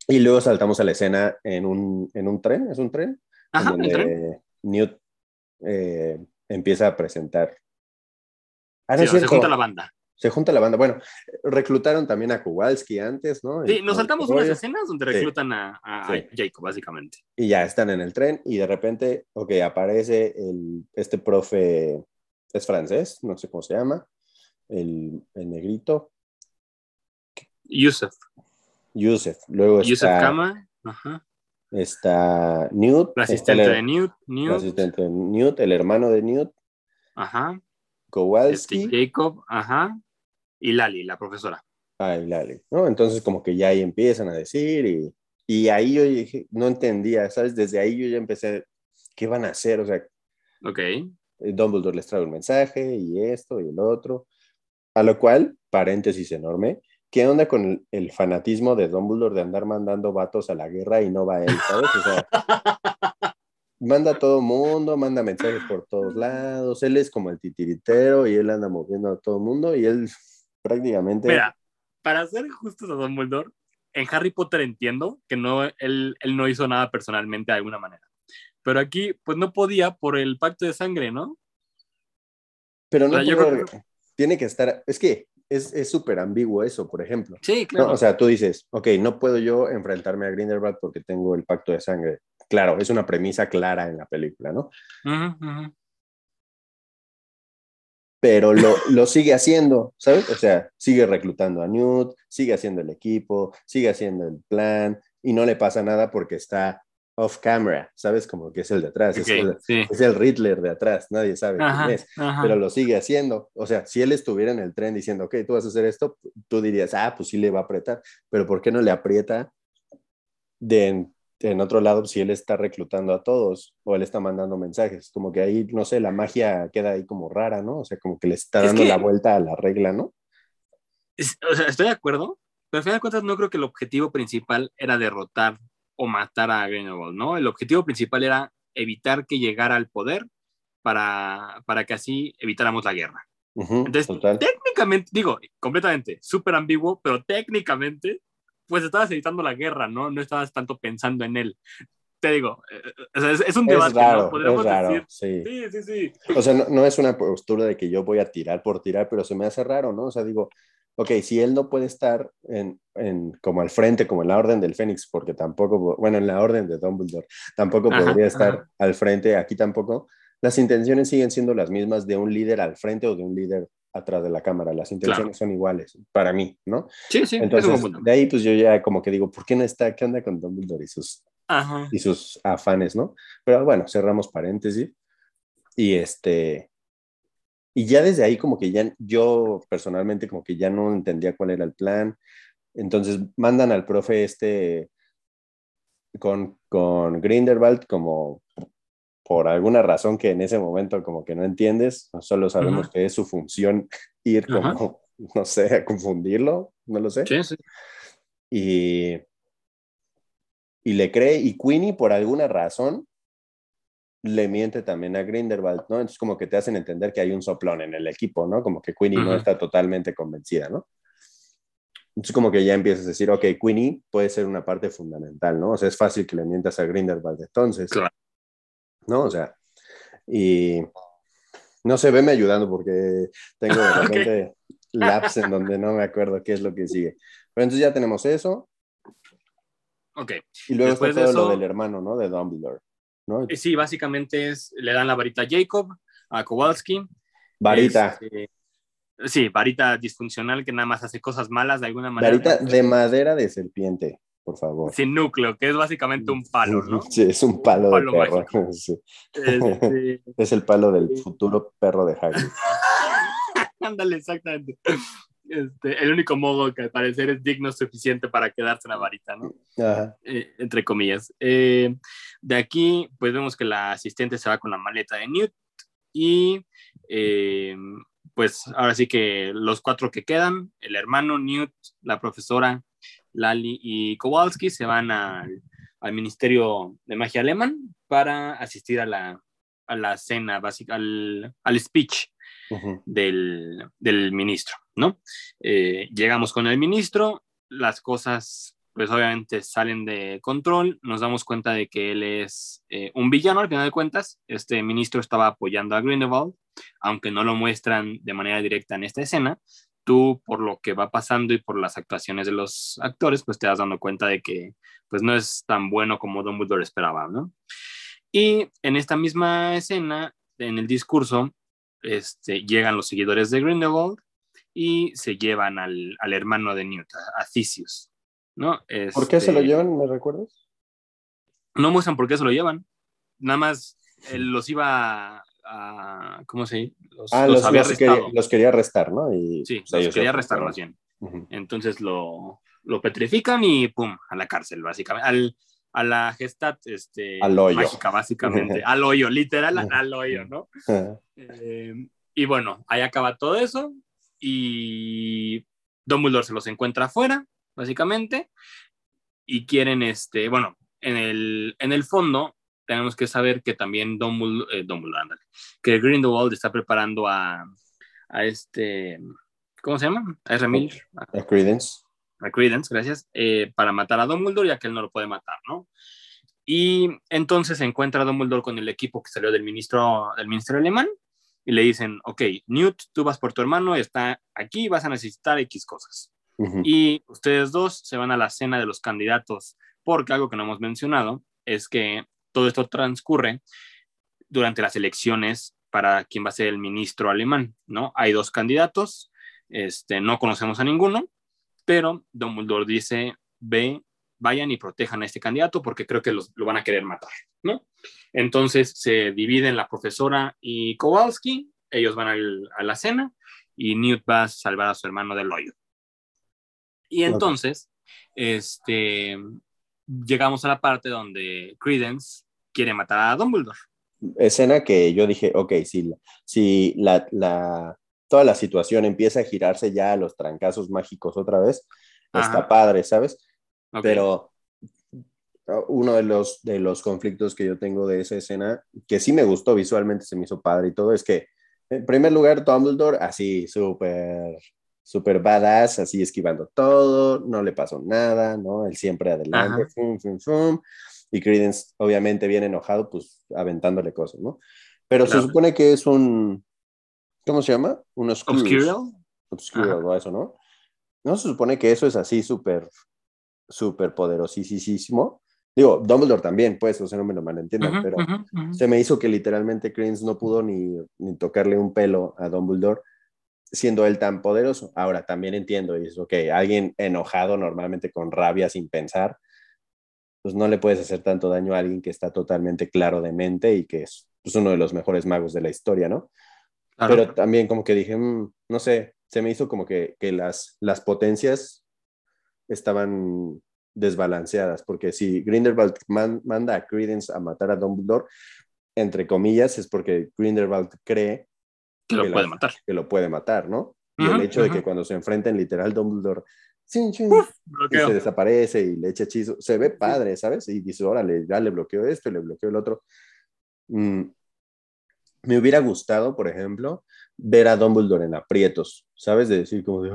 y luego saltamos a la escena en un, en un tren, ¿es un tren? Ajá, en el tren. donde Newt eh, empieza a presentar. Ah, no Sí, es se junta la banda. Se junta la banda. Bueno, reclutaron también a Kowalski antes, ¿no? Sí, Y nos saltamos unas escenas donde reclutan a, a- a Sí. Jacob, básicamente. Y ya están en el tren y de repente, ok, aparece el, este profe, es francés, no sé cómo se llama, el, el negrito, Yusuf. Yusef. Luego Yusuf está, Kama. Ajá. Está Newt, La asistente el- de Newt. Newt. asistente de Newt, el hermano de Newt, Ajá. Este, Kowalski Jacob. Ajá. Y Lali, la profesora. Ah, y Lali, ¿no? Entonces como que ya ahí empiezan a decir y, y ahí yo dije, no entendía, ¿sabes? Desde ahí yo ya empecé, ¿qué van a hacer? O sea, Ok. Dumbledore les trae un mensaje y esto y el otro. A lo cual, paréntesis enorme, ¿qué onda con el, el fanatismo de Dumbledore de andar mandando vatos a la guerra y no va él, ¿sabes? O sea, manda a todo mundo, manda mensajes por todos lados, él es como el titiritero y él anda moviendo a todo mundo y él prácticamente... Mira, para ser justos a Dumbledore, en Harry Potter entiendo que no, él, él no hizo nada personalmente de alguna manera. Pero aquí, pues no podía por el pacto de sangre, ¿no? Pero no O sea, yo puede- creo tiene que estar, es que es súper ambiguo eso, por ejemplo. Sí, No, claro. o sea, tú dices, ok, no puedo yo enfrentarme a Grindelwald porque tengo el pacto de sangre. Claro, es una premisa clara en la película, ¿no? Pero lo, lo sigue haciendo, ¿sabes? O sea, sigue reclutando a Newt, sigue haciendo el equipo, sigue haciendo el plan y no le pasa nada porque está off camera, ¿sabes? Como que es el de atrás, es, el, sí. es el Riddler de atrás, nadie sabe Ajá, quién es. ajá. pero lo sigue haciendo. O sea, si él estuviera en el tren diciendo, ok, tú vas a hacer esto, tú dirías, ah, pues sí le va a apretar, pero ¿por qué no le aprieta de en, en otro lado si él está reclutando a todos o él está mandando mensajes? Como que ahí, no sé, la magia queda ahí como rara, ¿no? O sea, como que le está Es dando que- la vuelta a la regla, ¿no? Es- o sea, estoy de acuerdo, pero al final de cuentas no creo que el objetivo principal era derrotar o matar a Grindelwald, ¿no? El objetivo principal era evitar que llegara al poder para, para que así evitáramos la guerra. Ujú, Entonces, total. técnicamente, digo, completamente, súper ambiguo, pero técnicamente, pues estabas evitando la guerra, ¿no? No estabas tanto pensando en él. Te digo, eh, es, es un Es debate, raro, ¿no? Podríamos es raro, decir, sí. sí, sí, sí. O sea, no, no es una postura de que yo voy a tirar por tirar, pero se me hace raro, ¿no? O sea, digo, ok, si él no puede estar en, en, como al frente, como en la Orden del Fénix, porque tampoco, bueno, en la Orden de Dumbledore, tampoco Ajá, podría estar ajá. al frente, aquí tampoco, las intenciones siguen siendo las mismas de un líder al frente o de un líder atrás de la cámara, las intenciones son iguales, para mí, ¿no? Sí, sí, Entonces, de ahí pues yo ya como que digo, ¿por qué no está? ¿Qué onda con Dumbledore y sus Ajá. y sus afanes, ¿no? Pero bueno, cerramos paréntesis. Y este, y ya desde ahí como que ya yo personalmente como que ya no entendía cuál era el plan. Entonces mandan al profe este con, con Grindelwald como por alguna razón que en ese momento como que no entiendes, solo sabemos que es su función ir Ajá. como, no sé, a confundirlo, no lo sé Sí, sí. y, y le cree, y Queenie por alguna razón le miente también a Grindelwald, ¿no? Entonces como que te hacen entender que hay un soplón en el equipo, ¿no? Como que Queenie no está totalmente convencida, ¿no? Entonces como que ya empiezas a decir, ok, Queenie puede ser una parte fundamental, ¿no? O sea, es fácil que le mientas a Grindelwald entonces, Claro. ¿no? O sea, y no sé, veme ayudando porque tengo de repente laps en donde no me acuerdo qué es lo que sigue. Pero entonces ya tenemos eso, Ok. y luego Después está de todo lo eso- del hermano, ¿no? De Dumbledore, ¿no? Eh, Sí, básicamente es, le dan la varita a Jacob, a Kowalski. Varita, Este, sí, varita disfuncional que nada más hace cosas malas de alguna manera. varita de madera de serpiente, por favor. Sin núcleo, que es básicamente un palo, ¿no? Sí, es un palo, Un palo de perro. Sí. Este, Es el palo del futuro perro de Hagrid. ándale, exactamente. Este, el único modo que al parecer es digno suficiente para quedarse en la varita, ¿no? Ajá. Eh, entre comillas. Eh, de aquí, pues vemos que la asistente se va con la maleta de Newt y eh, pues ahora sí que los cuatro que quedan, el hermano Newt, la profesora Lali y Kowalski se van al, al Ministerio de Magia Alemán para asistir a la, a la cena básica, al, al speech del, del ministro, ¿no? Eh, llegamos con el ministro, las cosas pues obviamente salen de control, nos damos cuenta de que él es eh, un villano al final de cuentas, este ministro estaba apoyando a Grindelwald, aunque no lo muestran de manera directa en esta escena, tú por lo que va pasando y por las actuaciones de los actores, pues te das dando cuenta de que pues no es tan bueno como Dumbledore esperaba, ¿no? Y en esta misma escena, en el discurso, este, llegan los seguidores de Grindelwald y se llevan al, al hermano de Newt, a, a Theseus, ¿no? ¿Por qué se lo Este, llevan? ¿Me recuerdas? No muestran por qué se lo llevan, nada más él los iba a, ¿cómo se dice? Los, ah, los, había quería, los, quería, arrestar, ¿no? Y, sí, pues, los quería arrestar más bien. Entonces lo, lo, petrifican y pum, a la cárcel, básicamente. Al, a la gestat este, al hoyo. mágica, básicamente. al hoyo, literal al hoyo, ¿no? Eh, y bueno, ahí acaba todo eso y Dumbledore se los encuentra afuera, básicamente, y quieren, este, bueno, en el, en el fondo tenemos que saber que también Dumbledore, eh, Dumbledore que Grindelwald está preparando a, a este, ¿cómo se llama? A Ramil. A Credence. A Credence, gracias, eh, para matar a Dumbledore, ya que él no lo puede matar, ¿no? Y entonces se encuentra Dumbledore con el equipo que salió del ministro del ministerio alemán y le dicen, ok, Newt, tú vas por tu hermano, está aquí, vas a necesitar X cosas. Y ustedes dos se van a la cena de los candidatos, porque algo que no hemos mencionado es que todo esto transcurre durante las elecciones para quién va a ser el ministro alemán, ¿no? Hay dos candidatos, este, no conocemos a ninguno, pero Dumbledore dice, ve, vayan y protejan a este candidato porque creo que lo van a querer matar, ¿no? Entonces se dividen la profesora y Kowalski, ellos van a la cena y Newt va a salvar a su hermano del hoyo. Y entonces, este, llegamos a la parte donde Credence quiere matar a Dumbledore. Escena que yo dije, ok, si, si la, la, toda la situación empieza a girarse ya a los trancazos mágicos otra vez, está padre, ¿sabes? Pero uno de los, de los conflictos que yo tengo de esa escena, que sí me gustó visualmente, se me hizo padre y todo, es que, en primer lugar, Dumbledore, así, súper súper badass, así esquivando todo, no le pasó nada, ¿no? Él siempre adelante, fum, fum, fum. Y Credence, obviamente, bien enojado, pues aventándole cosas, ¿no? Pero se supone que es un, ¿cómo se llama? Un Obscuro. Obscuro, eso, ¿no? No se supone que eso es así súper, súper poderosísimo. Digo, Dumbledore también, pues, o sea, no me lo malentiendan, pero se me hizo que literalmente Credence no pudo ni, ni tocarle un pelo a Dumbledore siendo él tan poderoso. Ahora también entiendo, y es ok, alguien enojado normalmente con rabia sin pensar, pues no le puedes hacer tanto daño a alguien que está totalmente claro de mente y que es pues, uno de los mejores magos de la historia, ¿no? Pero también como que dije, mm, no sé, se me hizo como que, que las, las potencias estaban desbalanceadas, porque si Grindelwald manda a Credence a matar a Dumbledore, entre comillas, es porque Grindelwald cree que lo puede matar. Que lo puede matar, ¿no? Y el hecho de que cuando se enfrenten literal Dumbledore y se desaparece y le echa hechizo, se ve padre, ¿sabes? Y dice, órale, ya le bloqueo esto y le bloqueo el otro. Mm, me hubiera gustado, por ejemplo, ver a Dumbledore en aprietos, ¿sabes? De decir como de,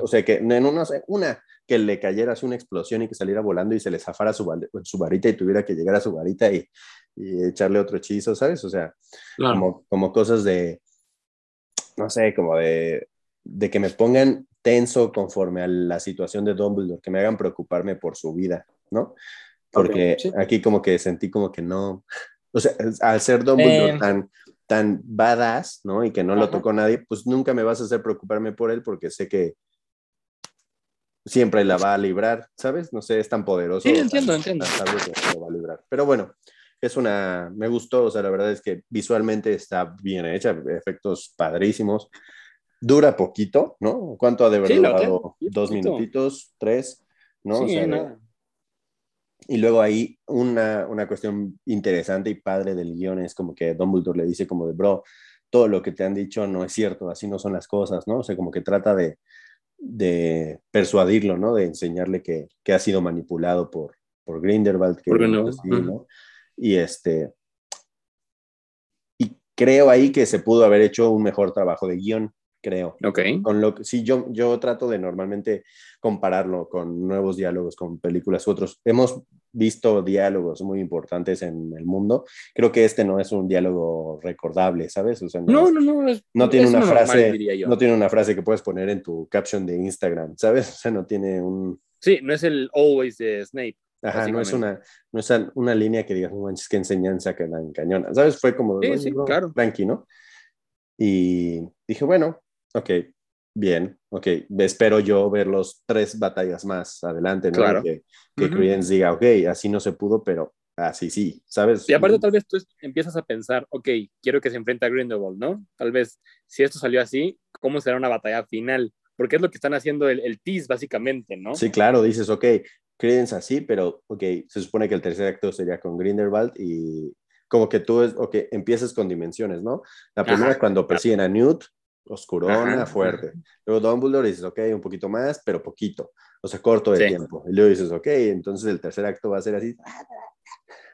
o sea, que en una, una, que le cayera así una explosión y que saliera volando y se le zafara su, su varita y tuviera que llegar a su varita y, y echarle otro hechizo, ¿sabes? O sea, como, como cosas de, no sé, como de, de que me pongan tenso conforme a la situación de Dumbledore, que me hagan preocuparme por su vida, ¿no? Porque aquí como que sentí como que no, o sea, al ser Dumbledore eh. tan, tan badass, ¿no? Y que no lo tocó nadie, pues nunca me vas a hacer preocuparme por él porque sé que siempre la va a librar, ¿sabes? No sé, es tan poderoso. Sí, entiendo, entiendo. va a librar. Pero bueno, es una, me gustó, o sea, la verdad es que visualmente está bien hecha, efectos padrísimos. Dura poquito, ¿no? ¿Cuánto ha de haber durado? Dos minutitos, tres, ¿no? Sí, nada. Y luego ahí una, una cuestión interesante y padre del guion es como que Dumbledore le dice como de, bro, todo lo que te han dicho no es cierto, así no son las cosas, ¿no? O sea, como que trata de, de persuadirlo, ¿no? De enseñarle que, que ha sido manipulado por, por Grindelwald, que no, ¿no? Y este. Y creo ahí que se pudo haber hecho un mejor trabajo de guion, creo. Ok. Con lo que, sí, yo, yo trato de normalmente compararlo con nuevos diálogos, con películas u otros. Hemos visto diálogos muy importantes en el mundo. Creo que este no es un diálogo recordable, ¿sabes? O sea, no, no, no, no, tiene una frase, no tiene una frase que puedes poner en tu caption de Instagram, ¿sabes? O sea, no tiene un. Sí, no es el always de Snape. Ajá, no es una, no es una línea que digas, no manches, qué enseñanza que la encañona. ¿Sabes? Fue como, sí, sí, claro. tranqui, ¿no? Y dije, bueno, ok, bien, ok, espero yo ver los tres batallas más adelante, ¿no? Claro. Que, que Credence diga, ok, así no se pudo, pero así sí, ¿sabes? Y aparte tal vez tú empiezas a pensar, ok, quiero que se enfrente a Grindelwald, ¿no? Tal vez si esto salió así, ¿cómo será una batalla final? Porque es lo que están haciendo el, el tease, básicamente, ¿no? Sí, claro, dices, ok, Credence así, pero, ok, se supone que el tercer acto sería con Grindelwald y como que tú, es, ok, empiezas con dimensiones, ¿no? La primera es cuando persiguen a Newt, oscurona, fuerte. Luego Dumbledore dices, ok, un poquito más, pero poquito, o sea, corto de tiempo. Y luego dices, ok, entonces el tercer acto va a ser así,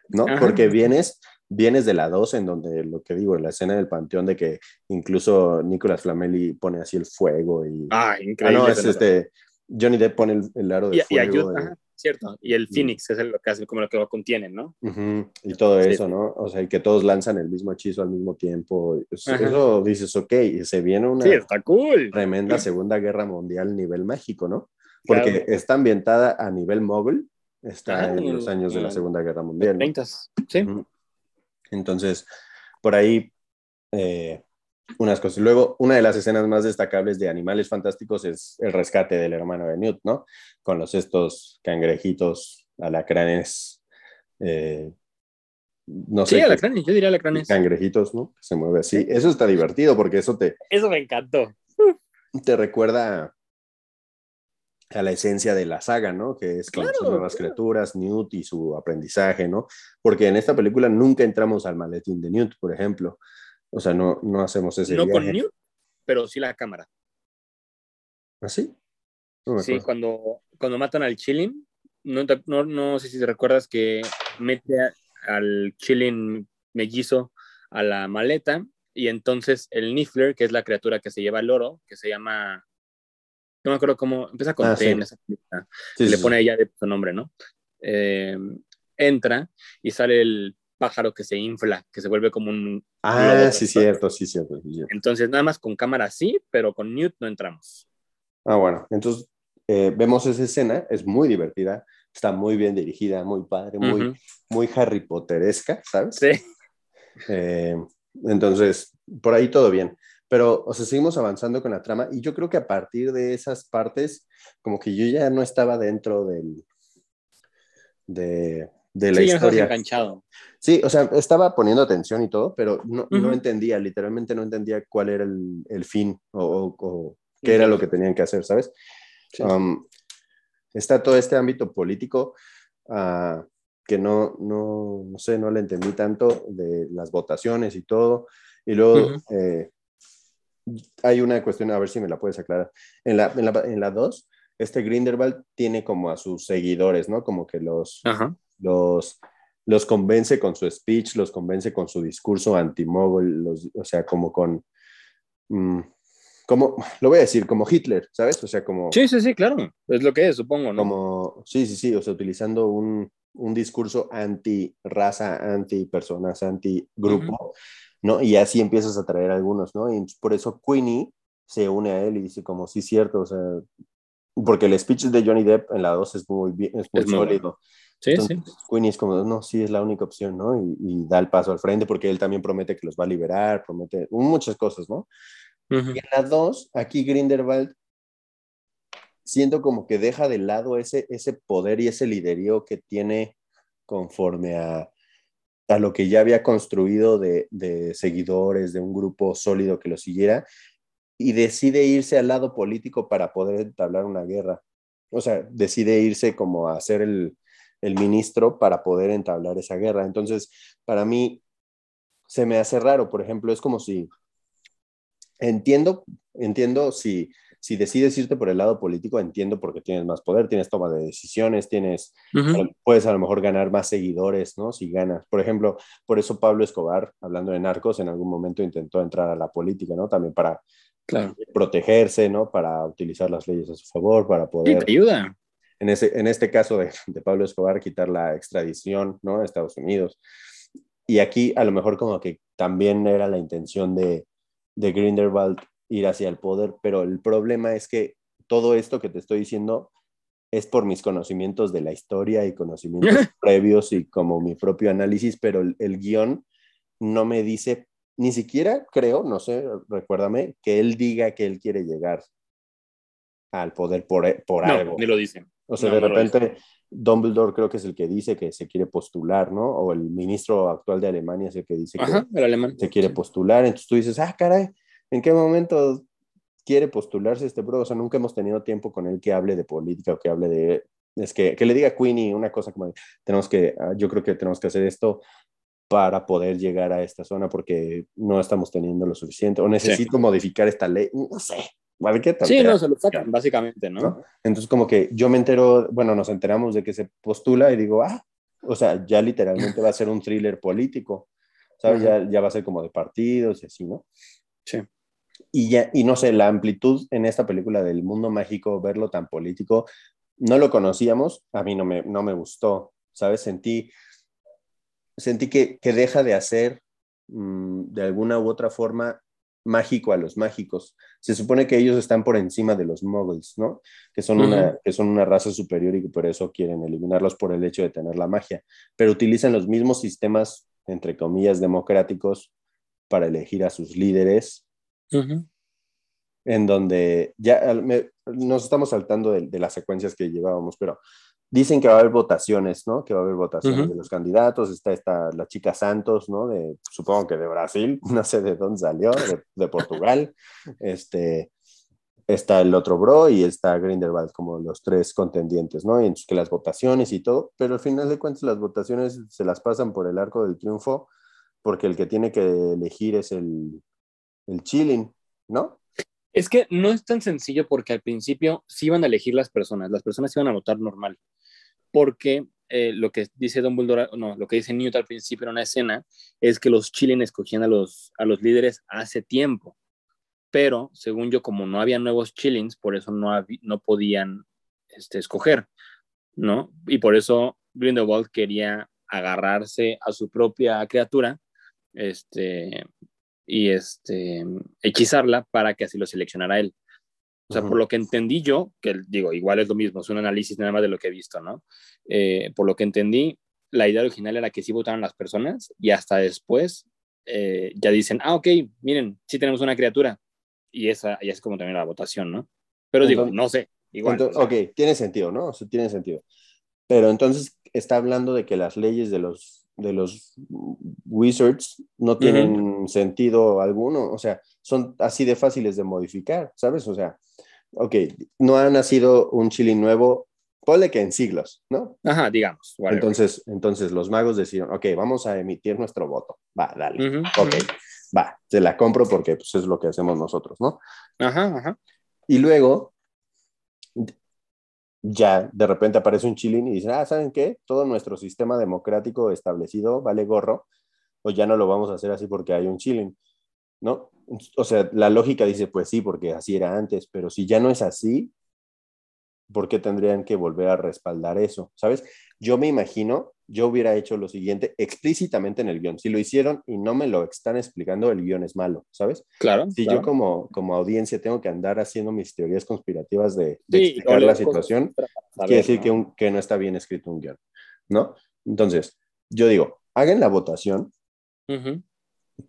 ¿no? Porque vienes, vienes de la 2 en donde lo que digo, en la escena del panteón de que incluso Nicolas Flameli pone así el fuego y... Ah, increíble. Ah, no, es este, Johnny Depp pone el, aro de fuego. Y ayuda, cierto. Y el Phoenix es lo que hace, como lo que lo contiene, ¿no? Y todo eso, ¿no? O sea, y que todos lanzan el mismo hechizo al mismo tiempo. Eso, dices, ok, se viene una está cool. tremenda Segunda Guerra Mundial a nivel mágico, ¿no? Porque está ambientada a nivel mogul, está en los años de la Segunda Guerra Mundial. ¿no? sí. Entonces, por ahí, eh, unas cosas. Luego, una de las escenas más destacables de Animales Fantásticos es el rescate del hermano de Newt, ¿no? Con los estos cangrejitos, alacranes, eh, no sé. Sí, alacranes, yo diría alacranes. Cangrejitos, ¿no? se mueve así. Eso está divertido porque eso te... Eso me encantó. Te recuerda a la esencia de la saga, ¿no? Que es con nuevas criaturas, Newt y su aprendizaje, ¿no? Porque en esta película nunca entramos al maletín de Newt, por ejemplo. O sea, no, no hacemos ese No con Newt, pero sí la cámara. ¿Ah, sí? sí, cuando, cuando matan al Chilling, no, no, no, sé si te recuerdas que mete al Chilling mellizo a la maleta y entonces el Niffler, que es la criatura que se lleva el oro, que se llama no me acuerdo cómo, empieza con ah, T en esa película, le pone ella de su nombre, ¿no? Eh, entra y sale el pájaro que se infla, que se vuelve como un... Ah, sí, cierto, sí, cierto, Entonces, nada más con cámara sí, pero con Newt no entramos. Ah, bueno, entonces eh, vemos esa escena, es muy divertida, está muy bien dirigida, muy padre, muy, muy Harry Potteresca, ¿sabes? Sí. Eh, entonces, por ahí todo bien. Pero, o sea, seguimos avanzando con la trama y yo creo que a partir de esas partes, como que yo ya no estaba dentro del, de, de la sí, historia. enganchado. Sí, o sea, estaba poniendo atención y todo, pero no, no entendía, literalmente no entendía cuál era el, el fin o, o, qué era lo que tenían que hacer, ¿sabes? Um, está todo este ámbito político uh, que no, no, no sé, no le entendí tanto de las votaciones y todo. Y luego eh, hay una cuestión, a ver si me la puedes aclarar. En la 2, en la, en la dos, este Grindelwald tiene como a sus seguidores, ¿no? Como que los, los, los convence con su speech, los convence con su discurso antimogol, o sea, como con... Mm, como, lo voy a decir, como Hitler, ¿sabes? O sea, como... Sí, sí, sí, claro. Es lo que es, supongo, ¿no? Como, sí, sí, sí, o sea, utilizando un, un discurso anti-raza, anti-personas, anti-grupo. ¿no? Y así empiezas a traer algunos, ¿no? Y por eso Queenie se une a él y dice como, sí, cierto, o sea, porque el speech de Johnny Depp en la 2 es muy, bien, es muy sólido. Sí, sí. Queenie es como, no, sí, es la única opción, ¿no? Y, da el paso al frente porque él también promete que los va a liberar, promete muchas cosas, ¿no? Y en la 2, aquí Grindelwald siento como que deja de lado ese, ese poder y ese liderío que tiene conforme a, a lo que ya había construido de, seguidores, de un grupo sólido que lo siguiera, y decide irse al lado político para poder entablar una guerra. O sea, decide irse como a ser el, ministro para poder entablar esa guerra. Entonces, para mí, se me hace raro, por ejemplo, es como si, entiendo, entiendo si si decides irte por el lado político, entiendo porque tienes más poder, tienes toma de decisiones, tienes, puedes a lo mejor ganar más seguidores, ¿no? Si ganas. Por ejemplo, por eso Pablo Escobar, hablando de narcos, en algún momento intentó entrar a la política, ¿no? También para protegerse, ¿no? Para utilizar las leyes a su favor, para poder... Sí, te ayuda. En, ese, en este caso de, de Pablo Escobar, quitar la extradición, ¿no? A Estados Unidos. Y aquí a lo mejor como que también era la intención de, de Grindelwald ir hacia el poder, pero el problema es que todo esto que te estoy diciendo es por mis conocimientos de la historia y conocimientos previos y como mi propio análisis, pero el, guion no me dice, ni siquiera creo, no sé, recuérdame, que él diga que él quiere llegar al poder por, por no, algo. ni lo dice. O sea, de repente Dumbledore creo que es el que dice que se quiere postular, ¿no? O el ministro actual de Alemania es el que dice que se quiere postular. Entonces tú dices, ah, caray, ¿en qué momento quiere postularse este bro? O sea, nunca hemos tenido tiempo con él que hable de política o que hable de... Es que, que le diga a Queenie una cosa como, tenemos que, ah, yo creo que tenemos que hacer esto para poder llegar a esta zona porque no estamos teniendo lo suficiente o necesito modificar esta ley, no sé, ¿vale? ¿Qué sí, no, se lo sacan, básicamente, ¿no? Entonces como que yo me entero, bueno, nos enteramos de que se postula y digo, ah, o sea, ya literalmente va a ser un thriller político, ¿sabes? ya, ya va a ser como de partidos y así, ¿no? Sí. Y, ya, y no sé, la amplitud en esta película del mundo mágico, verlo tan político, no lo conocíamos, a mí no me, no me gustó, ¿sabes? Sentí, sentí que, que deja de hacer mm, de alguna u otra forma mágico a los mágicos. Se supone que ellos están por encima de los muggles, ¿no? Que son, una, que son una raza superior y que por eso quieren eliminarlos por el hecho de tener la magia. Pero utilizan los mismos sistemas, entre comillas, democráticos para elegir a sus líderes. En donde ya nos estamos saltando de, de, las secuencias que llevábamos, pero Dicen que va a haber votaciones, ¿no? Que va a haber votaciones de los candidatos. Está esta, la chica Santos, ¿no? De, supongo que de Brasil, no sé de dónde salió, de, Portugal. Este, está el otro bro y está Grindelwald como los tres contendientes, ¿no? Y entonces que las votaciones y todo, pero al final de cuentas las votaciones se las pasan por el arco del triunfo porque el que tiene que elegir es el, el chilling, ¿no? Es que no es tan sencillo porque al principio sí iban a elegir las personas, las personas iban a votar normal porque eh, lo que dice Dumbledore, no, lo que dice Newt al principio en una escena es que los Chilen escogían a los, a los líderes hace tiempo, pero según yo, como no había nuevos Chillings, por eso no, no podían este, escoger, ¿no? Y por eso Grindelwald quería agarrarse a su propia criatura este, y este, hechizarla para que así lo seleccionara él. O sea, por lo que entendí yo, que digo, igual es lo mismo, es un análisis nada más de lo que he visto, ¿no? Eh, por lo que entendí, la idea original era que sí votaran las personas y hasta después eh, ya dicen, ah, ok, miren, sí tenemos una criatura. Y esa ya es como también la votación, ¿no? Pero digo, no sé, igual. ok, tiene sentido, ¿no? O sea, tiene sentido. Pero entonces está hablando de que las leyes de los, de los wizards no tienen sentido alguno, o sea, son así de fáciles de modificar, ¿sabes? O sea, ok, no ha nacido un chili nuevo, ponle que en siglos, ¿no? Ajá, digamos. Entonces, entonces los magos decidieron, ok, vamos a emitir nuestro voto. Va, dale. ok, va, te la compro porque pues, es lo que hacemos nosotros, ¿no? Ajá, ajá. Y luego, ya de repente aparece un chilín y dice, ah, ¿saben qué? Todo nuestro sistema democrático establecido vale gorro, o ya no lo vamos a hacer así porque hay un chilín, ¿no? O sea, la lógica dice, pues sí, porque así era antes, pero si ya no es así, ¿por qué tendrían que volver a respaldar eso? ¿Sabes? Yo me imagino, yo hubiera hecho lo siguiente explícitamente en el guion. Si lo hicieron y no me lo están explicando, el guion es malo, ¿sabes? Claro. Si yo como, como audiencia tengo que andar haciendo mis teorías conspirativas de, explicar la situación, quiere decir que, un, que no está bien escrito un guion, ¿no? Entonces, yo digo, hagan la votación,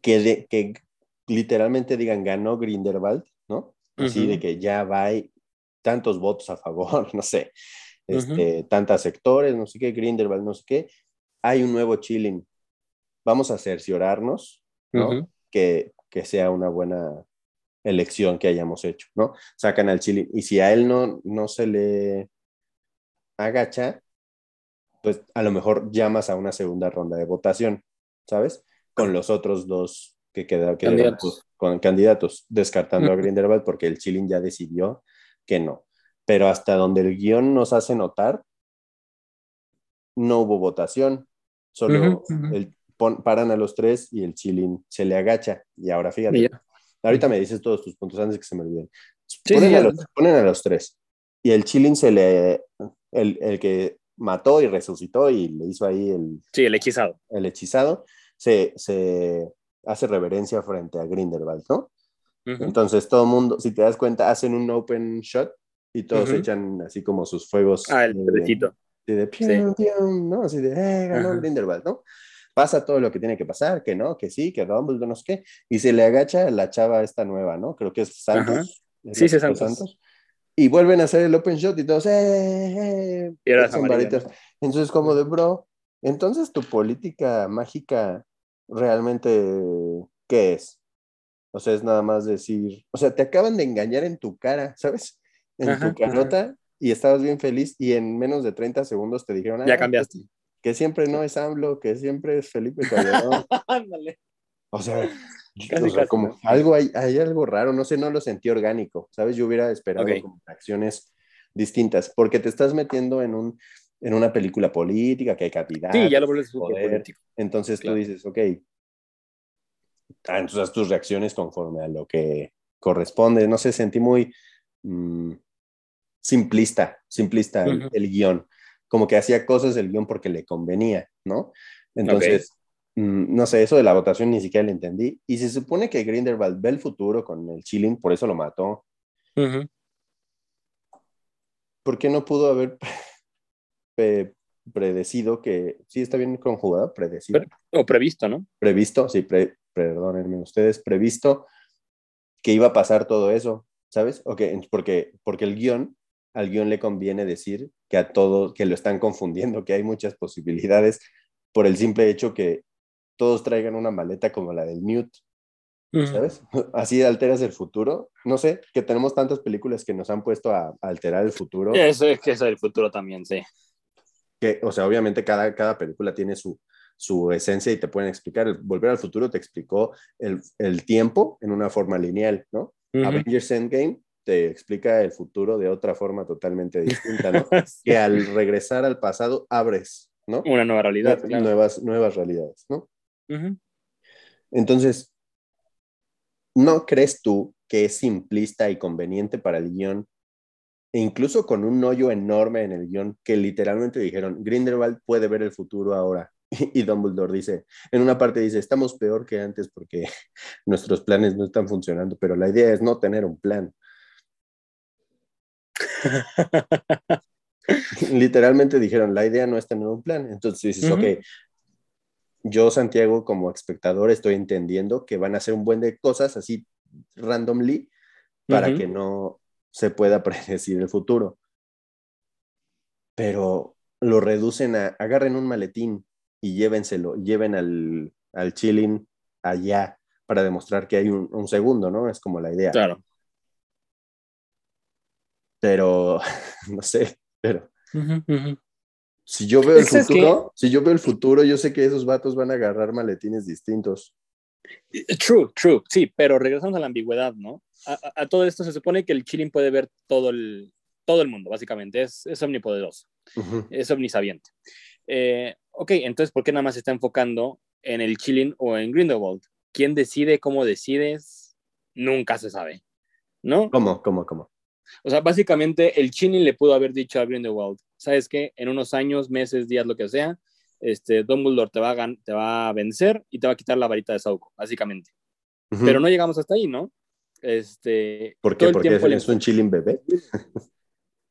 que, de, que literalmente digan ganó Grindelwald, ¿no? Así de que ya va tantos votos a favor, no sé, este, tantos sectores, no sé qué, Grindelwald, no sé qué. Hay un nuevo chilling. Vamos a cerciorarnos, ¿no? que, que sea una buena elección que hayamos hecho, ¿no? Sacan al chilling. Y si a él no, no se le agacha, pues a lo mejor llamas a una segunda ronda de votación, ¿sabes? Con los otros dos que quedaron candidatos. con candidatos, descartando a Grindelwald porque el Chilling ya decidió que no. Pero hasta donde el guion nos hace notar, no hubo votación, solo El, paran a los tres y el Chilling se le agacha. Y ahora fíjate, ahorita me dices todos tus puntos antes que se me olviden. ponen, a los, ponen, a los, tres y el Chilling se le, el, el que mató y resucitó y le hizo ahí el... Sí, el hechizado. El hechizado, se, se hace reverencia frente a Grindelwald, ¿no? Entonces todo el mundo, si te das cuenta, hacen un open shot y todos echan así como sus fuegos. Ah, el pedacito. De, ¿no? Así de, eh, ganó Grindelwald, ¿no? Pasa todo lo que tiene que pasar, que no, que sí, que Dumbledore, no sé qué, y se le agacha la chava esta nueva, ¿no? Creo que es Santos. sí, sí, Santos. Santos. Y vuelven a hacer el open shot y todos, ¡eh! eh" Y era echan amarillo, varitas. Entonces, como de, bro, entonces tu política mágica realmente, ¿qué es? O sea, es nada más decir, o sea, te acaban de engañar en tu cara, ¿sabes? En Ajá, tu carota y estabas bien feliz y en menos de 30 segundos te dijeron, Ya "Ah, cambiaste. que siempre no es AMLO, que siempre es Felipe Calderón. Ándale. O sea, Casi, o sea, casi, como ¿no? algo hay, hay algo raro, no sé, no lo sentí orgánico, ¿sabes? Yo hubiera esperado como acciones distintas, porque te estás metiendo en, un, en una película política, que hay candidatos, Sí, ya lo vuelves político. entonces Claro. tú dices, ok, ah, entonces haz tus reacciones conforme a lo que corresponde, no sé, sentí muy mm, simplista, simplista el, el guion, como que hacía cosas del guion porque le convenía, ¿no? Entonces, mm, no sé, eso de la votación ni siquiera lo entendí. Y se supone que Grindelwald ve el futuro con el chilling, por eso lo mató. Ujú. ¿Por qué no pudo haber pre- predecido que, sí está bien conjugado, predecido, O previsto, ¿no? previsto, sí, pre- perdónenme ustedes, previsto que iba a pasar todo eso, ¿sabes? Ok, porque, porque el guion, al guion le conviene decir que a todo, que lo están confundiendo, que hay muchas posibilidades por el simple hecho que todos traigan una maleta como la del Newt. ¿sabes? Así alteras el futuro. No sé, que tenemos tantas películas que nos han puesto a, a alterar el futuro, Eso es que es el futuro también, sí. Que, o sea, obviamente cada, cada película tiene su, su esencia y te pueden explicar. El Volver al futuro te explicó el, el tiempo en una forma lineal, ¿no? Avengers Endgame te explica el futuro de otra forma totalmente distinta, ¿no? que al regresar al pasado abres, ¿no? Una nueva realidad, claro. nuevas, nuevas realidades, ¿no? Entonces, ¿no crees tú que es simplista y conveniente para el guion? E incluso con un hoyo enorme en el guion que literalmente dijeron, Grindelwald puede ver el futuro ahora. Y Dumbledore dice, en una parte dice, estamos peor que antes porque nuestros planes no están funcionando, pero la idea es no tener un plan. Literalmente dijeron, la idea no es tener un plan. Entonces dices, ok, yo Santiago como espectador estoy entendiendo que van a hacer un buen de cosas así randomly para que no se pueda predecir el futuro. Pero lo reducen a, agarren un maletín y llévenselo, lleven al, al chilling allá para demostrar que hay un, un segundo, ¿no? Es como la idea. Claro. Pero, no sé, pero si yo veo el que futuro, si yo veo el futuro, yo sé que esos vatos van a agarrar maletines distintos. True, true, sí, pero regresamos a la ambigüedad, ¿no? A, a- a todo esto se supone que el chilling puede ver todo el, todo el mundo, básicamente, es, es omnipoderoso, es omnisabiente. Eh, ok, entonces, ¿por qué nada más se está enfocando en el chilling o en Grindelwald? ¿Quién decide, cómo decides? Nunca se sabe, ¿no? ¿Cómo, cómo, cómo? O sea, básicamente el chilling le pudo haber dicho a Grindelwald, ¿sabes qué? En unos años, meses, días, lo que sea, este, Dumbledore te va, a te va a vencer y te va a quitar la varita de Sauco, básicamente. Pero no llegamos hasta ahí, ¿no? Este, ¿Por qué? todo el Porque es, tiempo le- es un chilling bebé.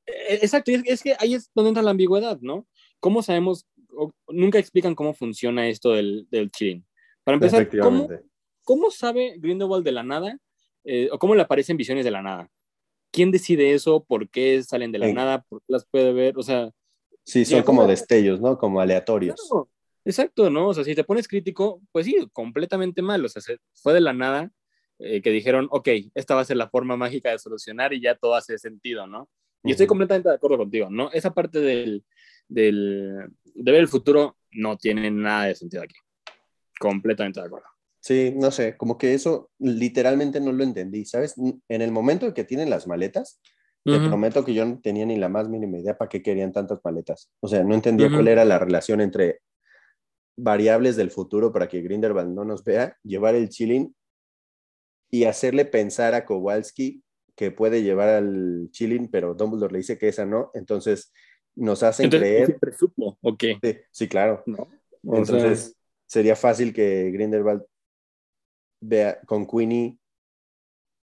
Eh, Exacto, es, es que ahí es donde entra la ambigüedad, ¿no? ¿Cómo sabemos? o- nunca explican cómo funciona esto del, del chilling. Para empezar, ¿cómo. ¿cómo sabe Grindelwald de la nada? Eh, ¿O cómo le aparecen visiones de la nada? ¿Quién decide eso? ¿Por qué salen de la nada? ¿Por qué las puede ver? O sea, Sí, son como destellos, ¿no? Como aleatorios. Claro, exacto, ¿no? O sea, si te pones crítico, pues sí, completamente mal. O sea, se- fue de la nada eh, que dijeron, ok, esta va a ser la forma mágica de solucionar y ya todo hace sentido, ¿no? Y estoy Ujú. completamente de acuerdo contigo, ¿no? Esa parte del, del, de ver el futuro no tiene nada de sentido aquí. Completamente de acuerdo. Sí, no sé, como que eso literalmente no lo entendí, ¿sabes? En el momento en que tienen las maletas, te prometo que yo no tenía ni la más mínima idea para qué querían tantas maletas. O sea, no entendía cuál era la relación entre variables del futuro para que Grindelwald no nos vea, llevar el chilling y hacerle pensar a Kowalski que puede llevar al chilling, pero Dumbledore le dice que esa no, entonces nos hacen Entonces, creer. siempre supo, ok, Sí, sí, claro. ¿no? O sea, Entonces, sería fácil que Grindelwald vea con Queenie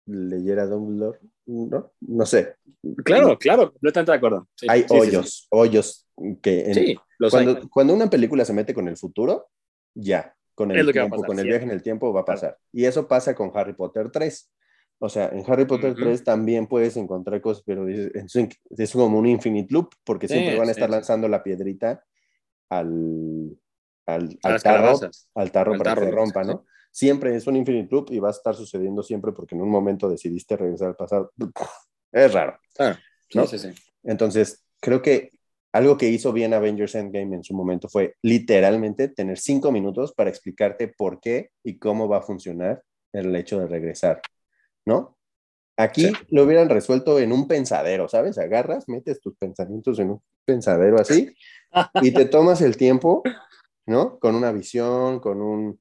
leyera Dumbledore, ¿no? No sé. claro, claro, completamente de acuerdo. Sí, Hay sí, sí, hoyos, hoyos que en- hay. cuando, cuando una película se mete con el futuro, ya, con el tiempo, pasar, con el viaje en el tiempo va a pasar. Y eso pasa con Harry Potter 3. O sea, en Harry Potter 3 también puedes encontrar cosas, pero es, es como un infinite loop, porque siempre van a estar lanzando la piedrita al, al, al tarro, al tarro para que se rompa, ¿no? Siempre es un infinite loop y va a estar sucediendo siempre porque en un momento decidiste regresar al pasado. Es raro. ¿no? Sí, sí, Entonces, creo que algo que hizo bien Avengers Endgame en su momento fue literalmente tener cinco minutos para explicarte por qué y cómo va a funcionar el hecho de regresar, ¿no? Aquí lo hubieran resuelto en un pensadero, ¿sabes? Agarras, metes tus pensamientos en un pensadero así y te tomas el tiempo, ¿no? Con una visión, con un,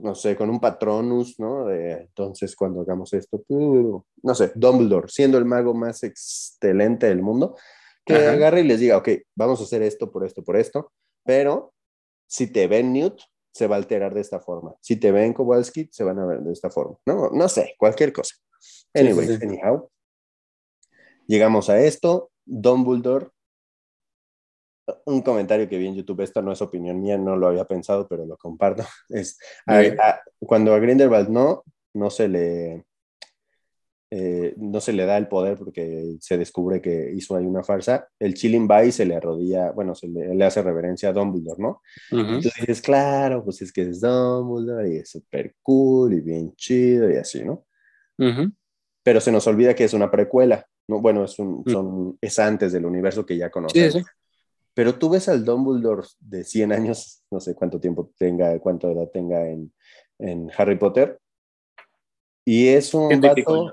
no sé, con un patronus, ¿no? De, entonces, cuando hagamos esto, no sé, Dumbledore, siendo el mago más excelente del mundo, que agarre y les diga, ok, vamos a hacer esto por esto, por esto, pero si te ven Newt, se va a alterar de esta forma. Si te ven Kowalski, se van a ver de esta forma. No, no sé, cualquier cosa. Anyway, anyhow. Llegamos a esto. Dumbledore un comentario que vi en YouTube, esto no es opinión mía, no lo había pensado, pero lo comparto, es cuando a Grindelwald no, no se le... Eh, no se le da el poder porque se descubre que hizo ahí una farsa, el Chilling va y se le arrodilla, bueno, se le, hace reverencia a Dumbledore, ¿no? Entonces dices, claro, pues es que es Dumbledore y es súper cool y bien chido y así, ¿no? Pero se nos olvida que es una precuela, ¿no? Bueno, es, un, mm. es antes del universo que ya conocemos. Sí, sí. Pero tú ves al Dumbledore de 100 años, no sé cuánto tiempo tenga, cuánta edad tenga en, en Harry Potter, y es un vato,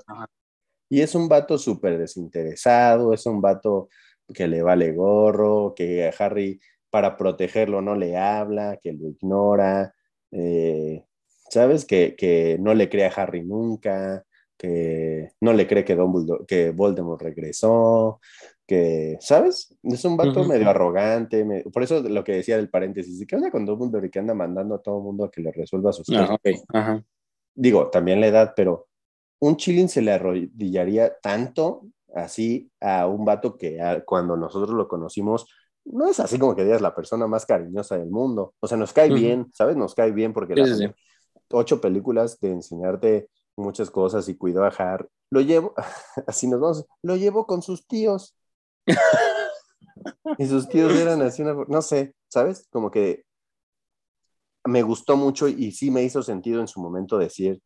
y es un vato súper desinteresado, es un vato que le vale gorro, que a Harry para protegerlo no le habla, que lo ignora, eh, ¿sabes? Que, que, no le cree a Harry nunca, que no le cree que, Dumbledore, que Voldemort regresó, que, ¿sabes? Es un vato medio arrogante, por eso lo que decía del paréntesis, ¿qué onda con Dumbledore y que anda mandando a todo el mundo a que le resuelva sus cosas? Digo, también la edad, pero un chilling se le arrodillaría tanto así a un vato que cuando nosotros lo conocimos, no es así como que digas la persona más cariñosa del mundo. O sea, nos cae bien, ¿sabes? Nos cae bien porque ocho películas de enseñarte muchas cosas y cuidó a Har. Lo llevo, así nos vamos, lo llevo con sus tíos y sus tíos eran así, una, no sé, ¿sabes? Como que me gustó mucho y sí me hizo sentido en su momento decir,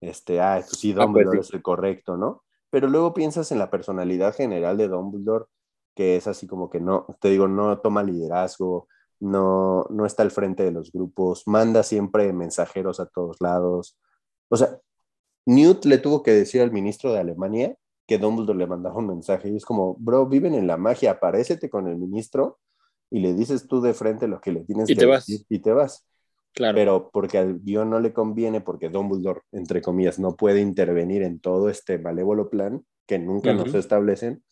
este, ah, pues sí, ah, pues Dumbledore es el correcto, ¿no? Pero luego piensas en la personalidad general de Dumbledore, que es así como que no, te digo, no toma liderazgo, no, no está al frente de los grupos, manda siempre mensajeros a todos lados. O sea, Newt le tuvo que decir al ministro de Alemania que Dumbledore le mandaba un mensaje y es como, bro, viven en la magia, aparécete con el ministro y le dices tú de frente lo que le tienes y que te vas. y te vas. Claro. Pero porque al guion no le conviene, porque Dumbledore, entre comillas, no puede intervenir en todo este malévolo plan que nunca nos establecen.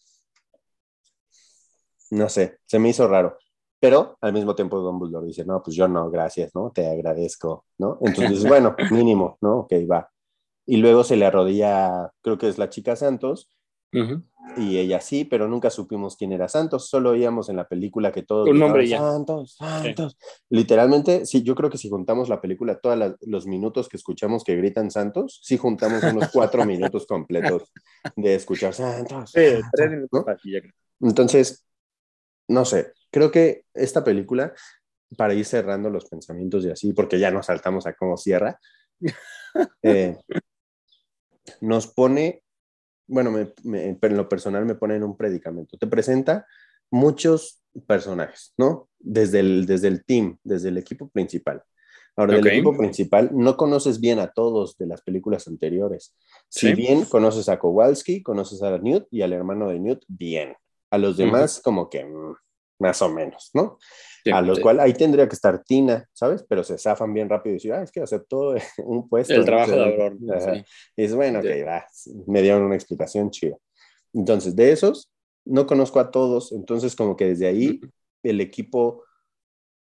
No sé, se me hizo raro. Pero al mismo tiempo Dumbledore dice, no, pues yo no, gracias, ¿no? Te agradezco, ¿no? Entonces, bueno, mínimo, ¿no? Ok, va y luego se le arrodilla, creo que es la chica Santos, y ella sí, pero nunca supimos quién era Santos, solo oíamos en la película que todos... Un nombre ya. Santos, Santos. Literalmente, sí, yo creo que si juntamos la película, todos los minutos que escuchamos que gritan Santos, sí juntamos unos cuatro minutos completos de escuchar Santos. Sí, tres minutos. Entonces, no sé, creo que esta película, para ir cerrando los pensamientos y así, porque ya nos saltamos a cómo cierra, eh, nos pone, bueno, me, en lo personal me pone en un predicamento. Te presenta muchos personajes, ¿no? Desde el, desde el team, desde el equipo principal. Ahora, del equipo principal, no conoces bien a todos de las películas anteriores. Si bien conoces a Kowalski, conoces a Newt y al hermano de Newt, bien. A los demás, como que mm, más o menos, ¿no? a los cuales ahí tendría que estar Tina, ¿sabes? Pero se zafan bien rápido y dicen, ah, es que aceptó un puesto. El trabajo de Aurora. Y es bueno, que va, me dieron una explicación chida. Entonces, de esos, no conozco a todos, entonces como que desde ahí el equipo,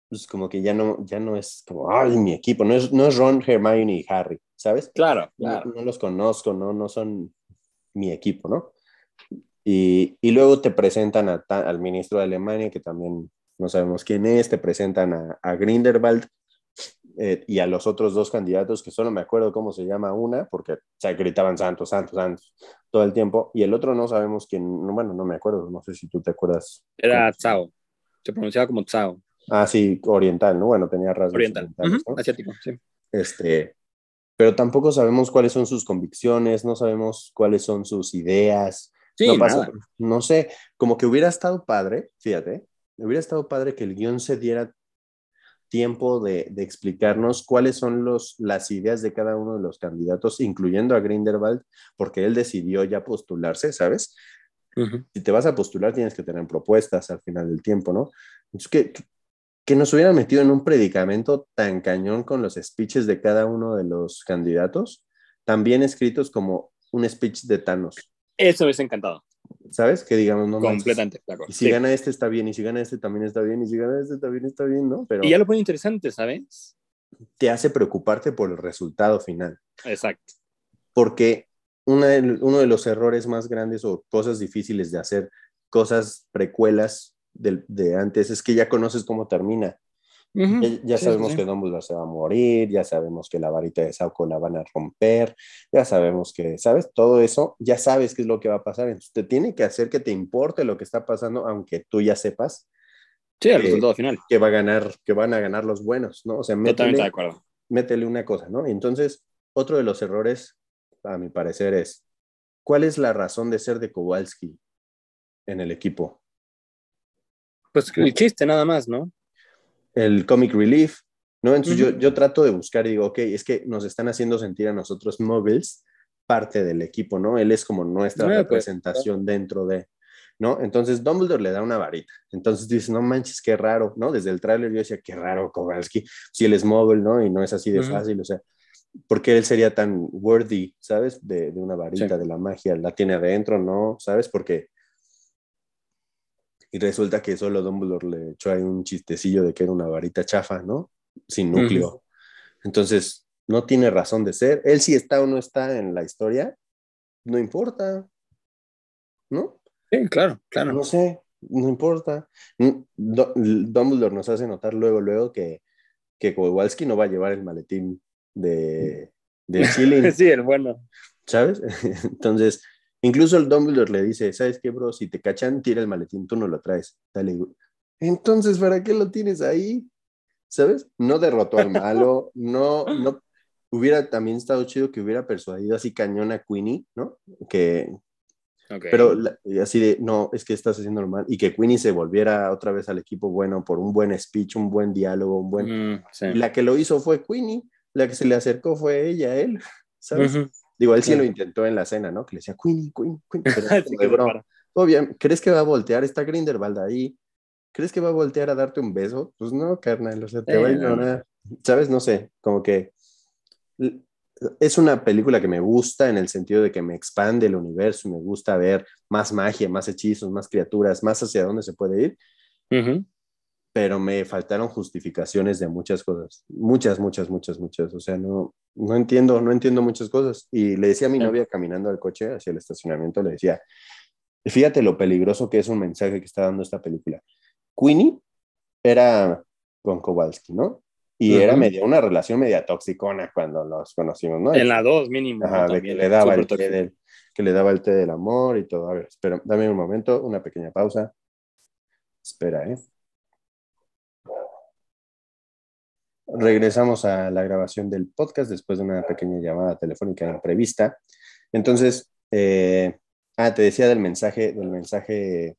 pues como que ya no, ya no es como, ay, mi equipo, no es, no es Ron, Hermione y Harry, ¿sabes? Claro, claro. No, los conozco, no, no son mi equipo, ¿no? Y, y luego te presentan al ministro de Alemania, que también no sabemos quién es, te presentan a, a Grindelwald, eh, y a los otros dos candidatos, que solo me acuerdo cómo se llama una, porque se gritaban Santos, Santos, Santos todo el tiempo, y el otro no sabemos quién, bueno, no me acuerdo, no sé si tú te acuerdas. Era Tsao, se pronunciaba como Tsao. Ah, sí, oriental, ¿no? Bueno, tenía rasgos oriental, asiático, sí. Este, pero tampoco sabemos cuáles son sus convicciones, no sabemos cuáles son sus ideas. Sí, no, pasa, no sé, como que hubiera estado padre, fíjate, hubiera estado padre que el guion se diera tiempo de, explicarnos cuáles son los, las ideas de cada uno de los candidatos, incluyendo a Grindelwald, porque él decidió ya postularse, ¿sabes? Si te vas a postular, tienes que tener propuestas al final del tiempo, ¿no? Entonces, que, que nos hubieran metido en un predicamento tan cañón con los speeches de cada uno de los candidatos, también escritos como un speech de Thanos. Eso me ha encantado. ¿Sabes? Que digamos, no Completamente, claro. Y si gana este está bien, y si gana este también está bien, y si gana este también está bien, ¿no? Pero y ya lo pone interesante, ¿sabes? Te hace preocuparte por el resultado final. Exacto. Porque uno de los errores más grandes o cosas difíciles de hacer cosas precuelas de, antes es que ya conoces cómo termina. Ya, sabemos que Dumbledore se va a morir, ya sabemos que la varita de Sauco la van a romper, ya sabemos que, ¿sabes? Todo eso, ya sabes qué es lo que va a pasar. Entonces, te tiene que hacer que te importe lo que está pasando, aunque tú ya sepas. Sí, el resultado final. Que, va a ganar, que van a ganar los buenos, ¿no? O sea, métele, de acuerdo. métele una cosa, ¿no? Entonces, otro de los errores, a mi parecer, es, ¿cuál es la razón de ser de Kowalski en el equipo? Pues el chiste nada más, ¿no? El comic relief, ¿no? Entonces yo, yo, trato de buscar y digo, ok, es que nos están haciendo sentir a nosotros móviles parte del equipo, ¿no? Él es como nuestra pues, representación dentro de, ¿no? Entonces Dumbledore le da una varita. Entonces dice, no manches, qué raro, ¿no? Desde el tráiler yo decía, qué raro Kowalski, si él es móvil, ¿no? Y no es así de fácil, o sea, porque él sería tan worthy, ¿sabes? De, de una varita, de la magia, la tiene adentro, ¿no? ¿Sabes? Porque y resulta que solo Dumbledore le echó ahí un chistecillo de que era una varita chafa, ¿no? Sin núcleo. Entonces, no tiene razón de ser. Él si está o no está en la historia, no importa, ¿no? Sí, claro, claro. No sé, no importa. Dumbledore nos hace notar luego, luego que, que Kowalski no va a llevar el maletín de, de Chilling. sí, el bueno. ¿Sabes? Entonces, Incluso el Dumbledore le dice, ¿sabes qué, bro? Si te cachan, tira el maletín, tú no lo traes. Dale. Entonces, ¿para qué lo tienes ahí? ¿Sabes? No derrotó al malo, no, no, hubiera también estado chido que hubiera persuadido así cañón a Queenie, ¿no? Que, pero así de, no, es que estás haciendo normal. Y que Queenie se volviera otra vez al equipo bueno por un buen speech, un buen diálogo, un buen... Mm, la que lo hizo fue Queenie, la que se le acercó fue ella, él, ¿sabes? Digo, él sí lo intentó en la cena, ¿no? Que le decía, Queenie, Queenie, Queenie. Pero ¿crees que va a voltear? Está Grindelwald ahí. ¿Crees que va a voltear a darte un beso? Pues no, carnal, o sea, te va a ignorar. ¿Sabes? No sé, como que es una película que me gusta en el sentido de que me expande el universo, me gusta ver más magia, más hechizos, más criaturas, más hacia dónde se puede ir. Uh pero me faltaron justificaciones de muchas cosas, muchas, muchas, muchas, muchas, o sea, no, no entiendo, no entiendo muchas cosas. Y le decía a mi novia caminando al coche hacia el estacionamiento, le decía, fíjate lo peligroso que es un mensaje que está dando esta película. Queenie era con Kowalski, ¿no? Y era media, una relación media toxicona cuando los conocimos, ¿no? En la dos mínimo. que, le daba el té del, que le daba el té del amor y todo. A ver, espera, dame un momento, una pequeña pausa. Espera, ¿eh? Regresamos a la grabación del podcast después de una pequeña llamada telefónica imprevista. Entonces, eh, ah, te decía del mensaje, del mensaje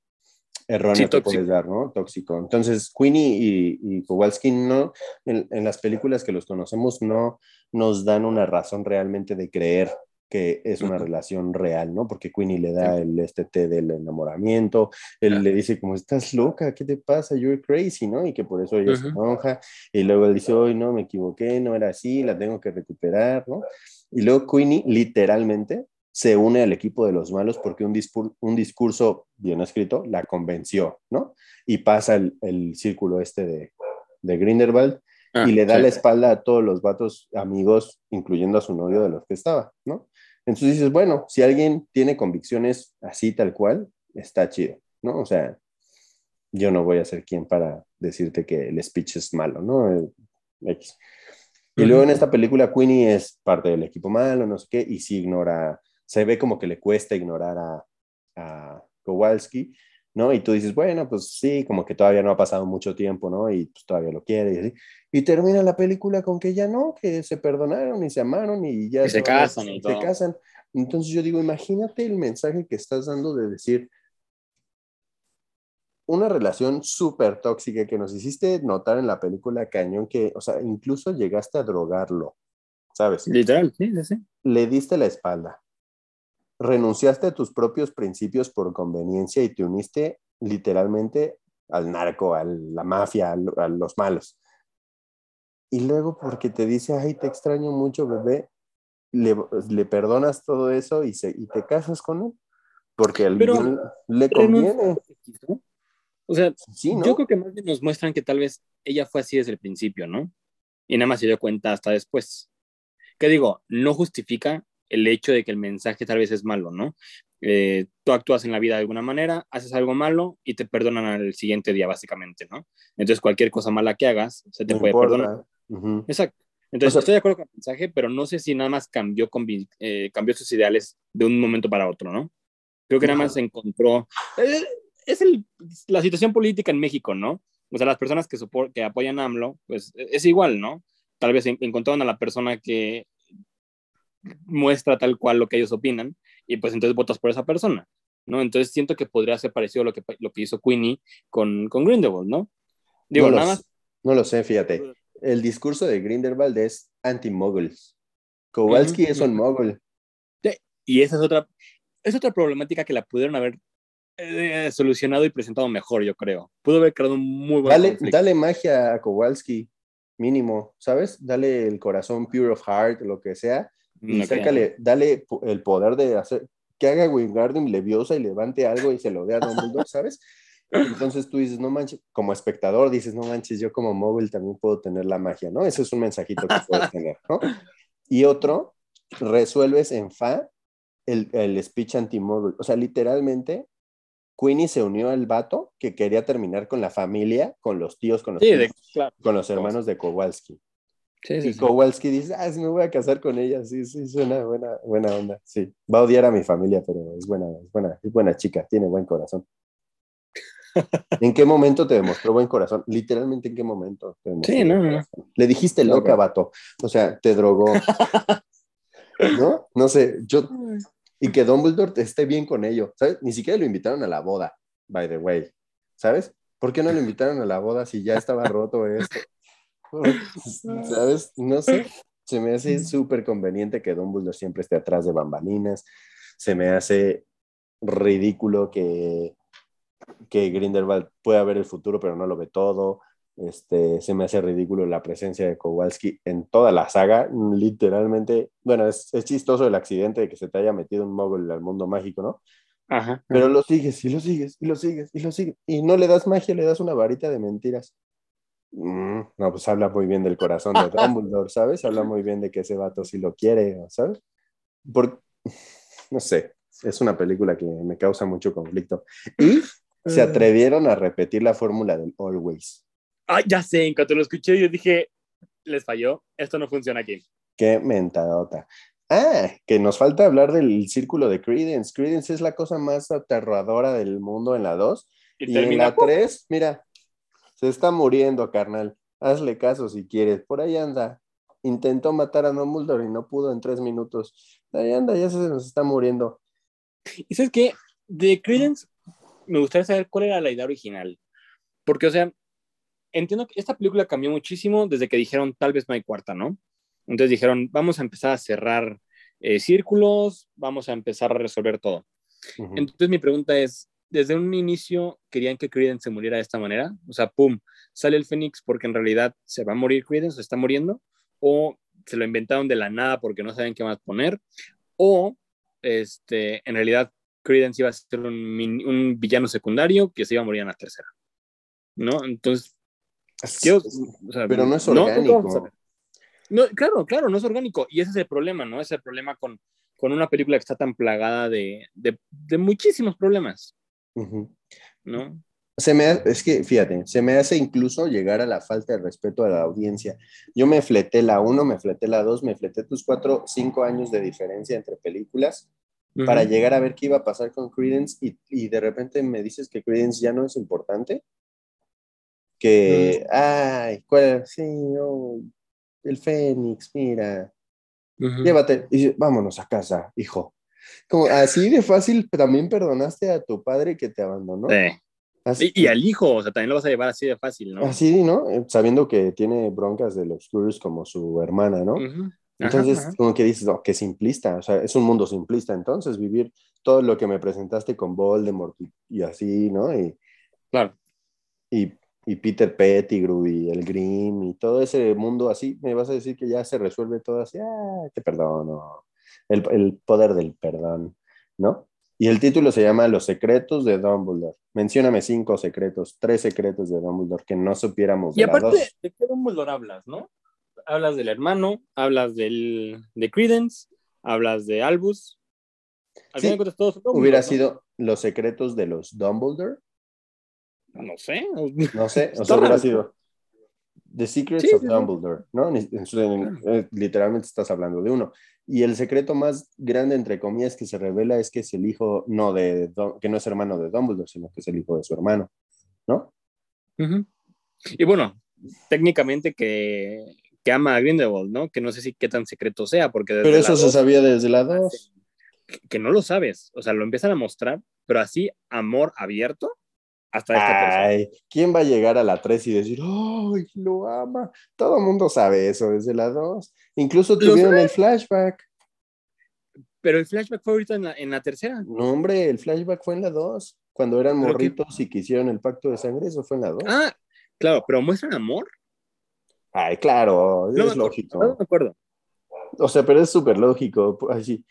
erróneo que puedes dar, ¿no? Tóxico. Entonces, Queenie y, y Kowalski no, en, en, las películas que los conocemos, no nos dan una razón realmente de creer que es una relación real, ¿no? Porque Queenie le da el este té del enamoramiento, él le dice como, estás loca, ¿qué te pasa? You're crazy, ¿no? Y que por eso ella se enoja, y luego él dice, hoy no, me equivoqué, no era así, la tengo que recuperar, ¿no? Y luego Queenie literalmente se une al equipo de los malos porque un, un discurso bien escrito la convenció, ¿no? Y pasa el, el círculo este de, de Grindelwald y ah, le da la espalda a todos los vatos amigos, incluyendo a su novio de los que estaba, ¿no? Entonces dices, bueno, si alguien tiene convicciones así tal cual, está chido, ¿no? O sea, yo no voy a ser quien para decirte que el speech es malo, ¿no? Y luego en esta película Queenie es parte del equipo malo, no sé qué, y sí ignora, se ve como que le cuesta ignorar a, a Kowalski, ¿no? Y tú dices, bueno, pues sí, como que todavía no ha pasado mucho tiempo, ¿no? Y pues todavía lo quiere y así. Y termina la película con que ya no, que se perdonaron y se amaron y ya se, casan y se casan. Entonces yo digo, imagínate el mensaje que estás dando de decir, una relación súper tóxica que nos hiciste notar en la película Cañón, que, o sea, incluso llegaste a drogarlo, ¿sabes? Literal, sí, sí. Le diste la espalda. Renunciaste a tus propios principios por conveniencia y te uniste literalmente al narco, a la mafia, a, los malos. Y luego porque te dice, ay, te extraño mucho, bebé, le, le perdonas todo eso y, se, y te casas con él. Porque al le conviene. O sea, yo creo que más bien nos muestran que tal vez ella fue así desde el principio, ¿no? Y nada más se dio cuenta hasta después. ¿Qué digo? No justifica el hecho de que el mensaje tal vez es malo, ¿no? Eh, tú actúas en la vida de alguna manera, haces algo malo y te perdonan al siguiente día, básicamente, ¿no? Entonces, cualquier cosa mala que hagas, se te puede perdonar. Exacto. Entonces, estoy de acuerdo con el mensaje, pero no sé si nada más cambió, eh, cambió sus ideales de un momento para otro, ¿no? Creo que nada más encontró. Eh, es el, la situación política en México, ¿no? O sea, las personas que, que apoyan a AMLO, pues e, es igual, ¿no? Tal vez encontraron a la persona que muestra tal cual lo que ellos opinan y pues entonces votas por esa persona, ¿no? Entonces siento que podría ser parecido a lo que, lo que hizo Queenie con, con Grindelwald, ¿no? Digo, no nada más. No lo sé, fíjate. El discurso de Grindelwald es anti-moguls. Kowalski es un mogul. y esa es otra, es otra problemática que la pudieron haber eh, solucionado y presentado mejor, yo creo. Pudo haber creado un muy buen dale, dale magia a Kowalski, mínimo, ¿sabes? Dale el corazón pure of heart, lo que sea, y sácale, dale el poder de hacer que haga Wingardium Leviosa y levante algo y se lo dé a Dumbledore, ¿sabes? Entonces tú dices, no manches, como espectador dices, no manches, yo como móvil también puedo tener la magia, ¿no? Ese es un mensajito que puedes tener, ¿no? Y otro, resuelves en fa el, el speech anti-móvil. O sea, literalmente Queenie se unió al vato que quería terminar con la familia, con los tíos, con los, con los hermanos de Kowalski. Y Kowalski dice, ah, me voy a casar con ella, sí, sí, suena buena, buena onda, sí. Va a odiar a mi familia, pero es buena, es buena, es buena chica, tiene buen corazón. ¿En qué momento te demostró buen corazón? Literalmente, ¿en qué momento? sí, no, no. Le dijiste loca, vato. O sea, te drogó. ¿No? No sé, yo y que Dumbledore esté bien con ello, ¿sabes? Ni siquiera lo invitaron a la boda, by the way, ¿sabes? ¿Por qué no lo invitaron a la boda si ya estaba roto esto? ¿Sabes? No sé. Se me hace súper conveniente que Dumbledore siempre esté atrás de bambalinas. Se me hace ridículo que, que Grindelwald pueda ver el futuro, pero no lo ve todo. Este, se me hace ridículo la presencia de Kowalski en toda la saga, literalmente. Bueno, es, es chistoso el accidente de que se te haya metido un mogul al mundo mágico, ¿no? Ajá, Pero lo sigues y lo sigues y lo sigues y lo sigues. Y no le das magia, le das una varita de mentiras. Mm, no, pues habla muy bien del corazón de Dumbledore, ¿sabes? Habla muy bien de que ese vato sí lo quiere, ¿sabes? Por, no sé, es una película que me causa mucho conflicto. Y se mm. atrevieron a repetir la fórmula del Always. Ah, ya sé, en cuanto lo escuché yo dije, les falló, esto no funciona aquí. Qué mentadota. Ah, que nos falta hablar del círculo de Credence. Credence es la cosa más aterradora del mundo en la 2. Y, en la 3, mira, se está muriendo, carnal. Hazle caso si quieres. Por ahí anda. Intentó matar a Dumbledore y no pudo en tres minutos. Ahí anda, ya se nos está muriendo. ¿Y sabes qué? De Credence me gustaría saber cuál era la idea original. Porque, o sea, entiendo que esta película cambió muchísimo desde que dijeron tal vez no hay cuarta, ¿no? Entonces dijeron, vamos a empezar a cerrar eh, círculos, vamos a empezar a resolver todo. Entonces mi pregunta es, ¿desde un inicio querían que Credence se muriera de esta manera? O sea, pum, sale el Fénix porque en realidad se va a morir Credence, se está muriendo, o se lo inventaron de la nada porque no saben qué más poner, o este, en realidad Credence iba a ser un, un villano secundario que se iba a morir en la tercera. ¿No? Entonces, pero no es orgánico. No, claro, claro, no es orgánico. Y ese es el problema, ¿no? Es el problema con, con una película que está tan plagada de, de, de muchísimos problemas. ¿No? se me, es que, fíjate, se me hace incluso llegar a la falta de respeto a la audiencia. Yo me fleté la 1, me fleté la 2, me fleté tus 4, 5 años de diferencia entre películas para llegar a ver qué iba a pasar con Credence y, y, de repente me dices que Credence ya no es importante. Que, ay, ¿cuál? Sí, no, el Fénix, mira, llévate, y vámonos a casa, hijo. Como así de fácil también perdonaste a tu padre que te abandonó. y, al hijo, o sea, también lo vas a llevar así de fácil, ¿no? Así, ¿no? Sabiendo que tiene broncas de los como su hermana, ¿no? entonces, como que dices, no, qué simplista, o sea, es un mundo simplista, entonces vivir todo lo que me presentaste con Voldemort y, así, ¿no? Y, claro. Y, y Peter Pettigrew y el Grimm y todo ese mundo así, me vas a decir que ya se resuelve todo así, ah, te perdono, el, el poder del perdón, ¿no? Y el título se llama Los secretos de Dumbledore. Mencióname cinco secretos, tres secretos de Dumbledore que no supiéramos. Y aparte, ¿de qué Dumbledore hablas, no? Hablas del hermano, hablas del, de Credence, hablas de Albus. Sí, hubiera sido Los secretos de los Dumbledore. No sé. No sé, o sea, hubiera sido The Secrets of Dumbledore, ¿no? Eh, literalmente estás hablando de uno. Y el secreto más grande, entre comillas, que se revela es que es el hijo, no de, que no es hermano de Dumbledore, sino que es el hijo de su hermano, ¿no? Y bueno, técnicamente que, que, ama a Grindelwald, ¿no? Que no sé si qué tan secreto sea, porque... Pero eso se sabía desde la 2. Que no lo sabes, o sea, lo empiezan a mostrar, pero así, amor abierto, hasta esta Ay, ¿quién va a llegar a la 3 y decir, ¡ay, lo ama! Todo el mundo sabe eso desde la 2. Incluso tuvieron el flashback. Pero el flashback fue ahorita en la, tercera. No, hombre, el flashback fue en la 2. Cuando eran morritos y quisieron el pacto de sangre, eso fue en la 2. Ah, claro, pero muestran amor. Ay, claro, es lógico. No me acuerdo. O sea, pero es súper lógico. Así,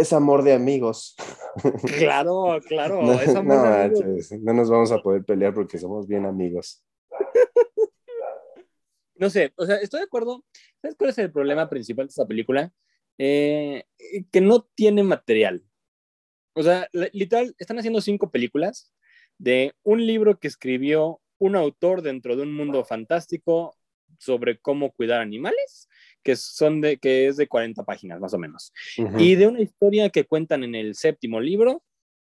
es amor de amigos. Claro, claro. No, es amor de amigos. no nos vamos a poder pelear porque somos bien amigos. No sé, o sea, estoy de acuerdo. ¿Sabes cuál es el problema principal de esta película? Eh, que no tiene material. O sea, literal, están haciendo cinco películas de un libro que escribió un autor dentro de un mundo fantástico sobre cómo cuidar animales que, son de, que es de 40 páginas más o menos. Y de una historia que cuentan en el séptimo libro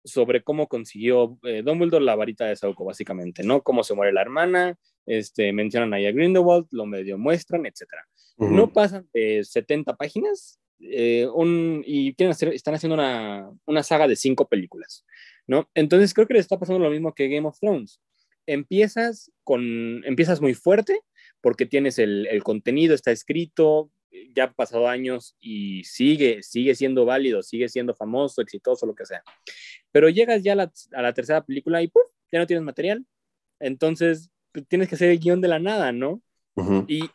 sobre cómo consiguió eh, Dumbledore la varita de Sauco, básicamente, ¿no? Cómo se muere la hermana, este, mencionan ahí a Grindelwald, lo medio muestran, etc. No pasan de 70 páginas eh, un, y quieren hacer, están haciendo una, una, saga de cinco películas, ¿no? Entonces creo que les está pasando lo mismo que Game of Thrones. Empiezas, con, empiezas muy fuerte, porque tienes el, el, contenido, está escrito, ya han pasado años y sigue, sigue siendo válido, sigue siendo famoso, exitoso, lo que sea. Pero llegas ya a la, a la tercera película y ¡puf! ya no tienes material. Entonces pues, tienes que hacer el guion de la nada, ¿no? y,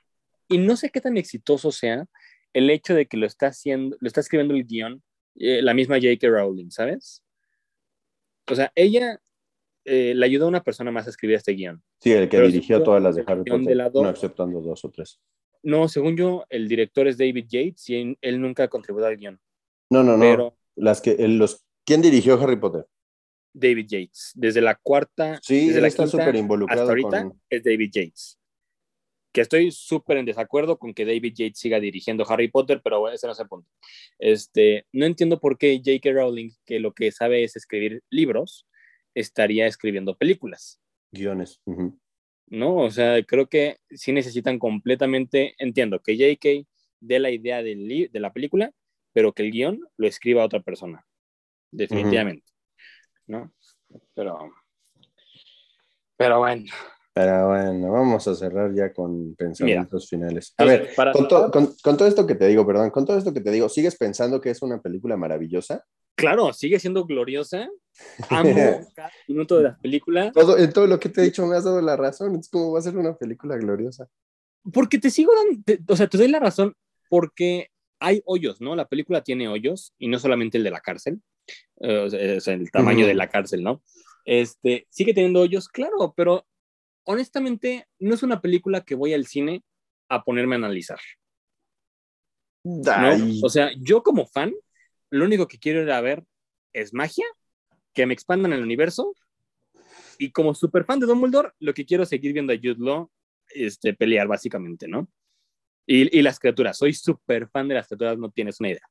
y, no sé qué tan exitoso sea el hecho de que lo está haciendo, lo está escribiendo el guion eh, la misma J.K. Rowling, ¿sabes? O sea, ella eh, le ayudó a una persona más a escribir este guion. Sí, el que dirigió todas las de Harry Potter, no aceptando dos o tres. No, según yo, el director es David Yates y él nunca contribuyó al guion. No, no, no. Las que, los, ¿Quién dirigió Harry Potter? David Yates. Desde la cuarta, sí, desde la está súper involucrado hasta ahorita es David Yates. Que estoy súper en desacuerdo con que David Yates siga dirigiendo Harry Potter, pero ese no es el punto. Este, no entiendo por qué J.K. Rowling, que lo que sabe es escribir libros, estaría escribiendo películas. Guiones. ¿No? O sea, creo que sí necesitan completamente, entiendo que JK dé la idea de la película, pero que el guion lo escriba otra persona. Definitivamente. ¿No? Pero, pero bueno. Pero bueno, vamos a cerrar ya con pensamientos finales. A ver, con, con, todo esto que te digo, perdón, con todo esto que te digo, ¿sigues pensando que es una película maravillosa? Claro, sigue siendo gloriosa. Amo cada minuto de la película. Todo, en todo lo que te he dicho me has dado la razón. Es como va a ser una película gloriosa. Porque te sigo dando, o sea, te doy la razón porque hay hoyos, ¿no? La película tiene hoyos y no solamente el de la cárcel, eh, o sea, el tamaño de la cárcel, ¿no? Este, sigue teniendo hoyos, claro, pero honestamente no es una película que voy al cine a ponerme a analizar. ¿no? O sea, yo como fan lo único que quiero ir a ver es magia, que me expandan el universo y como súper fan de Dumbledore, lo que quiero es seguir viendo a Jude Law este, pelear, básicamente, ¿no? Y, y las criaturas, soy súper fan de las criaturas, no tienes una idea.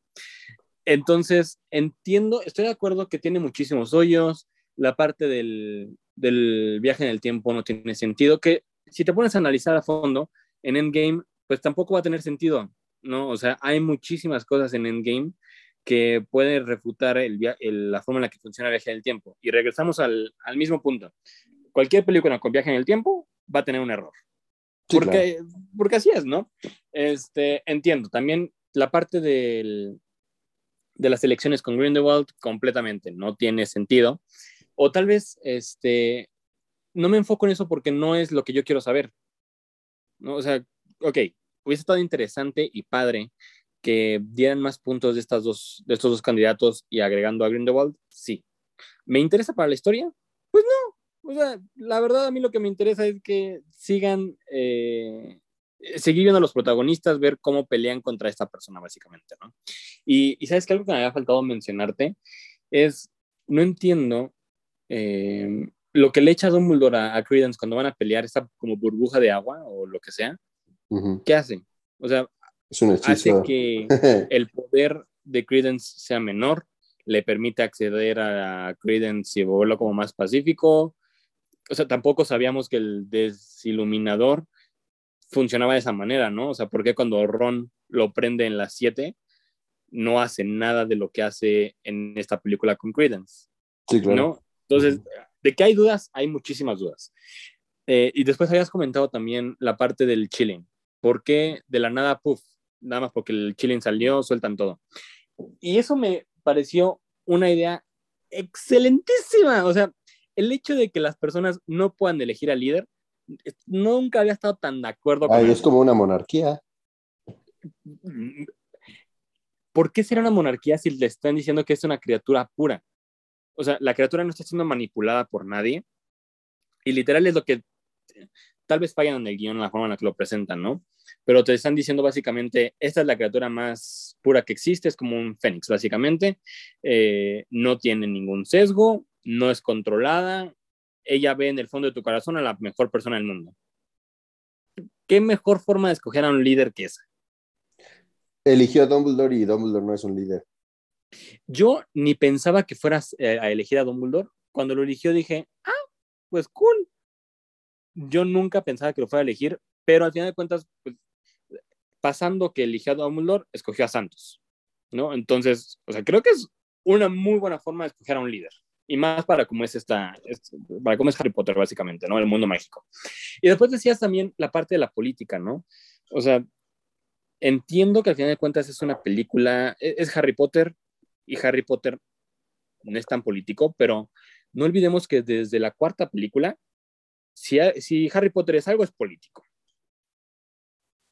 Entonces, entiendo, estoy de acuerdo que tiene muchísimos hoyos, la parte del, del viaje en el tiempo no tiene sentido, que si te pones a analizar a fondo, en Endgame, pues tampoco va a tener sentido, ¿no? O sea, hay muchísimas cosas en Endgame que pueden refutar el, la forma en la que funciona el viaje en el tiempo. Y regresamos al, al, mismo punto. Cualquier película con viaje en el tiempo va a tener un error. porque, porque así es, ¿no? Este, entiendo. También la parte del, de las elecciones con Grindelwald completamente no tiene sentido. O tal vez este, no me enfoco en eso porque no es lo que yo quiero saber. ¿no? O sea, ok, hubiese estado interesante y padre que dieran más puntos de, estas dos, de estos dos candidatos y agregando a Grindelwald, sí. ¿Me interesa para la historia? Pues no. O sea, la verdad a mí lo que me interesa es que sigan, eh, seguir viendo a los protagonistas, ver cómo pelean contra esta persona, básicamente, ¿no? Y, sabes que algo que me había faltado mencionarte es, no entiendo eh, lo que le echa Dumbledore a, a Credence cuando van a pelear, esta como burbuja de agua o lo que sea, ¿qué hace? O sea, hace que el poder de Credence sea menor, le permite acceder a Credence y volverlo como más pacífico. O sea, tampoco sabíamos que el desiluminador funcionaba de esa manera, ¿no? O sea, ¿por qué cuando Ron lo prende en las 7 no hace nada de lo que hace en esta película con Credence? Sí, claro. ¿no? Entonces, de que hay dudas, hay muchísimas dudas. Eh, y después habías comentado también la parte del chilling. ¿Por qué de la nada, puff? Nada más porque el chilling salió, sueltan todo. Y eso me pareció una idea excelentísima. O sea, el hecho de que las personas no puedan elegir al líder, nunca había estado tan de acuerdo con es como una monarquía. ¿Por qué será una monarquía si le están diciendo que es una criatura pura? o sea, la criatura no está siendo manipulada por nadie. Y literal es lo que tal vez fallan en el guion, en la forma en la que lo presentan, ¿no? Pero te están diciendo básicamente, esta es la criatura más pura que existe, es como un fénix, básicamente. Eh, no tiene ningún sesgo, no es controlada. Ella ve en el fondo de tu corazón a la mejor persona del mundo. ¿Qué mejor forma de escoger a un líder que esa? Eligió a Dumbledore y Dumbledore no es un líder. Yo ni pensaba que fueras eh, a elegir a Dumbledore. Cuando lo eligió dije, ah, pues cool. Yo nunca pensaba que lo fuera a elegir, pero al final de cuentas, pues, pasando que eligió a Dumbledore, escogió a Santos, ¿no? Entonces, o sea, creo que es una muy buena forma de escoger a un líder. Y más para cómo es esta, para cómo es Harry Potter, básicamente, ¿no? El mundo mágico. Y después decías también la parte de la política, ¿no? O sea, entiendo que al final de cuentas es una película, e-, es Harry Potter, y Harry Potter no es tan político, pero no olvidemos que desde la cuarta película, si, si Harry Potter es algo, es político.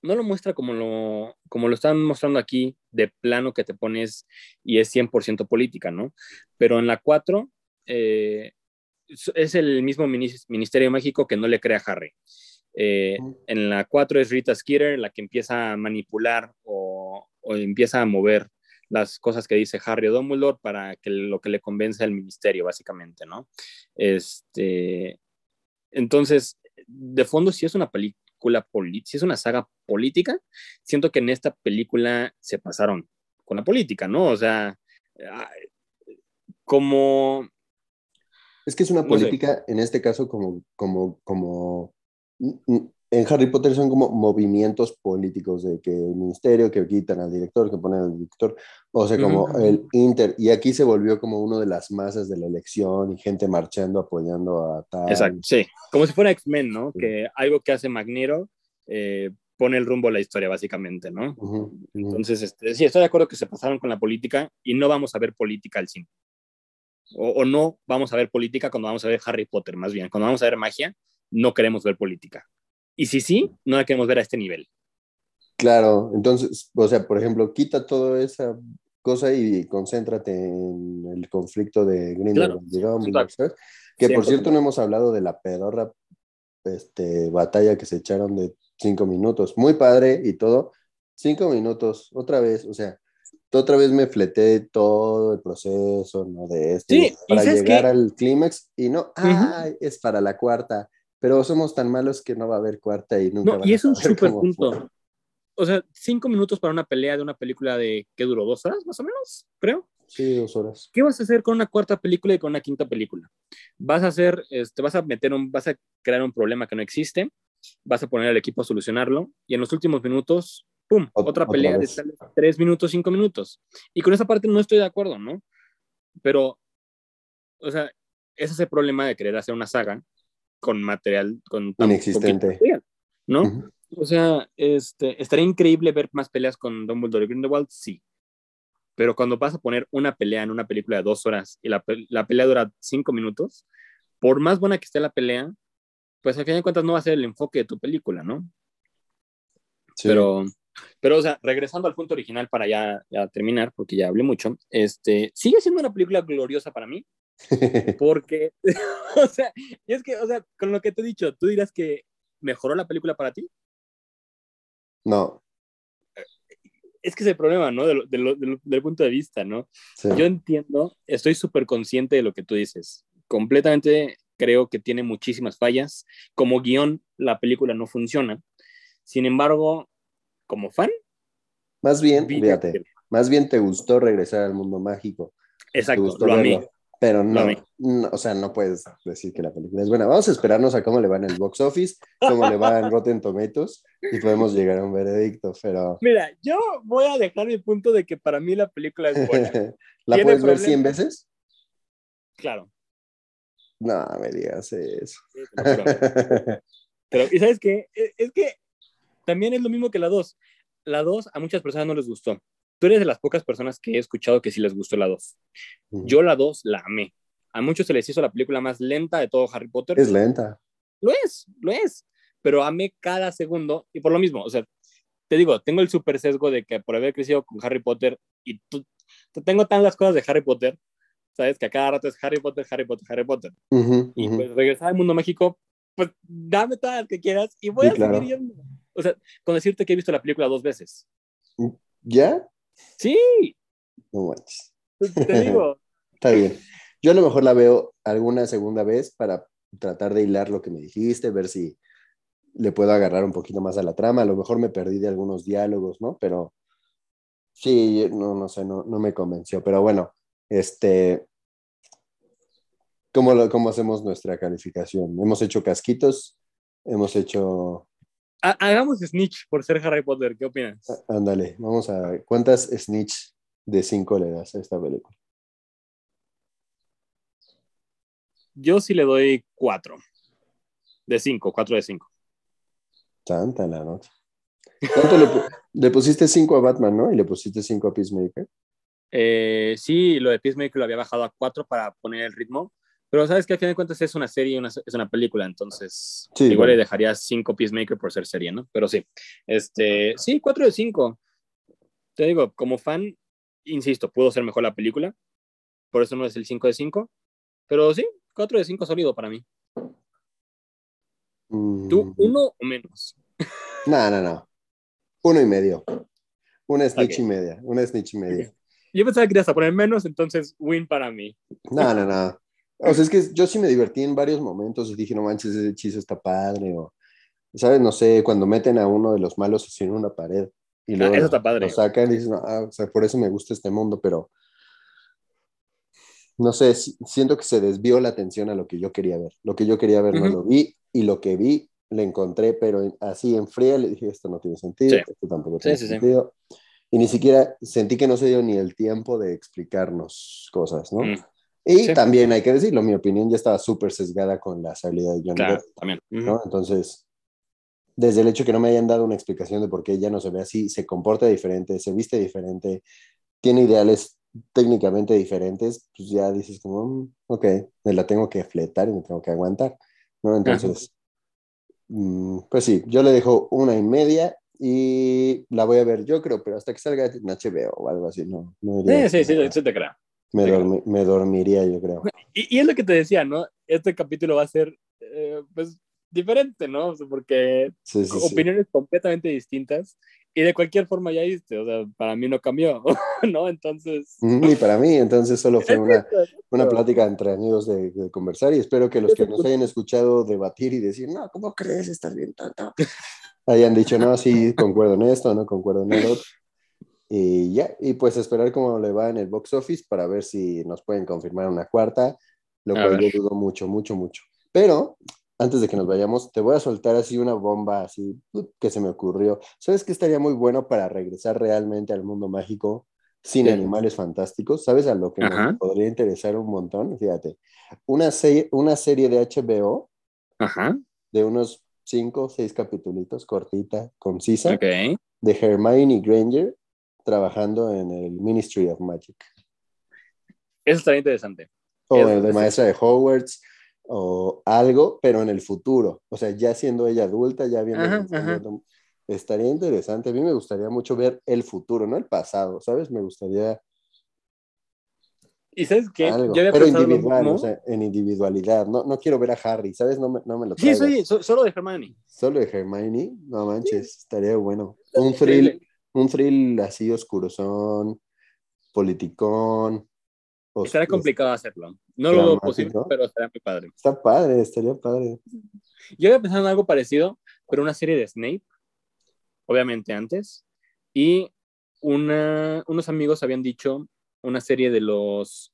No lo muestra como lo, como lo están mostrando aquí, de plano que te pones y es 100% política, ¿no? Pero en la 4 eh, es el mismo Ministerio Mágico que no le crea a Harry. Eh, en la 4 es Rita Skeeter la que empieza a manipular o, o empieza a mover las cosas que dice Harry Dumbledore para que lo que le convence al ministerio, básicamente, ¿no? Este, entonces, de fondo, si es una película política, si es una saga política, siento que en esta película se pasaron con la política, ¿no? O sea, como... Es que es una política, en este caso, como, como, como en Harry Potter son como movimientos políticos de que el ministerio, que quitan al director, que ponen al director, o sea, como el Inter, y aquí se volvió como uno de las masas de la elección y gente marchando, apoyando a tal. Exacto, sí, como si fuera X-Men, ¿no? Que algo que hace Magneto eh, pone el rumbo a la historia, básicamente, ¿no? Entonces, este, sí, estoy de acuerdo que se pasaron con la política y no vamos a ver política al cine. O, o no vamos a ver política cuando vamos a ver Harry Potter, más bien, cuando vamos a ver magia, no queremos ver política y si sí, no la queremos ver a este nivel. Claro, entonces, o sea, por ejemplo, quita toda esa cosa y concéntrate en el conflicto de Grindelwald Que por cierto no hemos hablado de la pedorra este, batalla que se echaron de cinco minutos. Muy padre y todo. Cinco minutos, otra vez, o sea, otra vez me fleté todo el proceso, ¿no? De esto, para llegar al clímax y no, ay, es para la cuarta, pero somos tan malos que no va a haber cuarta y nunca. No, y es un súper punto. O sea, cinco minutos para una pelea de una película de, ¿qué duró? ¿Dos horas más o menos? Creo. Sí, dos horas. ¿Qué vas a hacer con una cuarta película y con una quinta película? Vas a hacer, este, vas a meter un, vas a crear un problema que no existe, vas a poner al equipo a solucionarlo y en los últimos minutos ¡pum! Otra, pelea de tres minutos, cinco minutos. Y con esa parte no estoy de acuerdo, ¿no? Pero, o sea, ese es el problema de querer hacer una saga con material con tan inexistente, ¿no? O sea, este, estaría increíble ver más peleas con Dumbledore y Grindelwald, sí. Pero cuando vas a poner una pelea en una película de dos horas y la, la pelea dura cinco minutos, por más buena que esté la pelea, pues al final de cuentas no va a ser el enfoque de tu película, ¿no? Sí. Pero, pero, o sea, regresando al punto original para ya, ya terminar, porque ya hablé mucho, este, sigue siendo una película gloriosa para mí, porque, o sea, y es que, o sea, con lo que te he dicho, ¿tú dirás que mejoró la película para ti? No. Es que es el problema, ¿no? Del, punto de vista, ¿no? Yo entiendo, estoy súper consciente de lo que tú dices. Completamente creo que tiene muchísimas fallas. Como guion, la película no funciona. Sin embargo, como fan. Más bien, fíjate, más bien te gustó regresar al mundo mágico. Exacto, lo amé. Pero no, o sea, no puedes decir que la película es buena. Vamos a esperarnos a cómo le va en el box office, cómo le va en Rotten Tomatoes y podemos llegar a un veredicto, pero... Mira, yo voy a dejar mi punto de que para mí la película es buena. ¿La puedes ver 100 veces? Claro. No, me digas eso. pero, ¿y sabes qué? E, es que también es lo mismo que la 2. La 2 a muchas personas no les gustó. Tú eres de las pocas personas que he escuchado que sí les gustó la 2. Yo la 2 la amé. A muchos se les hizo la película más lenta de todo Harry Potter. Es lenta. Lo es, lo es. Pero amé cada segundo y por lo mismo, o sea, te digo, tengo el super sesgo de que por haber crecido con Harry Potter y tú, tengo tan las cosas de Harry Potter, sabes que a cada rato es Harry Potter, Harry Potter, Harry Potter. y pues regresar al mundo mágico, pues dame todas las que quieras y voy a seguir yendo. O sea, con decirte que he visto la película dos veces. ¿Ya? Sí. No manches. Te digo. Está bien. Yo a lo mejor la veo alguna segunda vez para tratar de hilar lo que me dijiste, ver si le puedo agarrar un poquito más a la trama. A lo mejor me perdí de algunos diálogos, ¿no? Pero sí, no, no sé, no, no me convenció. Pero bueno, este, ¿cómo, ¿cómo hacemos nuestra calificación? Hemos hecho casquitos, hemos hecho hagamos Snitch por ser Harry Potter, ¿qué opinas? Ándale, vamos a. ¿Cuántas Snitch de 5 le das a esta película? Yo sí le doy 4. De 5, 4 de 5. Santa la noche. ¿Cuánto le, le, pusiste 5 a Batman, no? Y le pusiste 5 a Peacemaker. Eh, sí, lo de Peacemaker lo había bajado a 4 para poner el ritmo. Pero sabes que al fin de cuentas es una serie, una, es una película, entonces igual le dejaría cinco Peacemaker por ser serie, ¿no? Pero sí, este, sí, cuatro de cinco. Te digo, como fan, insisto, pudo ser mejor la película, por eso no es el 5 de 5, pero sí, 4 de 5 sólido para mí. Mm. ¿Tú, uno o menos? No, no, no. Uno y medio. Una snitch y media. Una snitch y media. Yo pensaba que ibas a poner menos, entonces win para mí. No, no, no. O sea, es que yo sí me divertí en varios momentos y dije, no manches, ese hechizo está padre. O, ¿sabes? No sé, cuando meten a uno de los malos así en una pared y ah, luego eso está padre. lo sacan y dicen, ah, o sea, por eso me gusta este mundo, pero no sé, siento que se desvió la atención a lo que yo quería ver. Lo que yo quería ver no lo vi y lo que vi le encontré, pero así en fría le dije, esto no tiene sentido, esto tampoco tiene sentido. Y ni siquiera sentí que no se dio ni el tiempo de explicarnos cosas, ¿no? Mm. Y también hay que decirlo, mi opinión ya estaba súper sesgada con la salida de John claro, también. ¿no? Entonces, desde el hecho que no me hayan dado una explicación de por qué ella no se ve así, se comporta diferente, se viste diferente, tiene ideales técnicamente diferentes, pues ya dices como, mm, ok, me la tengo que fletar y me tengo que aguantar, ¿no? Entonces, mm, pues sí, yo le dejo una y media y la voy a ver yo creo, pero hasta que salga en HBO o algo así, ¿no? sí, sí, sí, sí, te creo. Me, dormiría, yo creo. Y, es lo que te decía, ¿no? Este capítulo va a ser, eh, pues, diferente, ¿no? porque opiniones completamente distintas. Y de cualquier forma ya viste, o sea, para mí no cambió, ¿no? Entonces... Ni para mí, entonces solo fue una, una plática entre amigos de, de, conversar y espero que los que nos hayan escuchado debatir y decir, no, ¿cómo crees? Estás bien tanto. Hayan dicho, no, sí, concuerdo en esto, no concuerdo en el otro. Y ya, y pues esperar cómo le va en el box office para ver si nos pueden confirmar una cuarta, lo cual yo dudo mucho, mucho, mucho. Pero antes de que nos vayamos, te voy a soltar así una bomba así que se me ocurrió. ¿Sabes qué estaría muy bueno para regresar realmente al mundo mágico sin animales fantásticos? ¿Sabes a lo que me podría interesar un montón? Fíjate, una, serie, una serie de HBO de unos cinco o seis capítulos, cortita, concisa, de Hermione Granger trabajando en el Ministry of Magic. Eso estaría interesante. O el de maestra de Hogwarts o algo, pero en el futuro. O sea, ya siendo ella adulta, ya viendo. Estaría interesante. A mí me gustaría mucho ver el futuro, no el pasado, ¿sabes? Me gustaría. ¿Y sabes qué? pero individual, o sea, en individualidad. No, no quiero ver a Harry, ¿sabes? No me, no me lo Sí, sí, solo de Hermione. Solo de Hermione, no manches, estaría bueno. Un thrill, un thrill así oscurosón, politicón, Estaría complicado hacerlo. No lo veo posible, pero estaría muy padre. Está padre, estaría padre. Yo había pensado en algo parecido, pero una serie de Snape, obviamente antes, y una, unos amigos habían dicho una serie de los,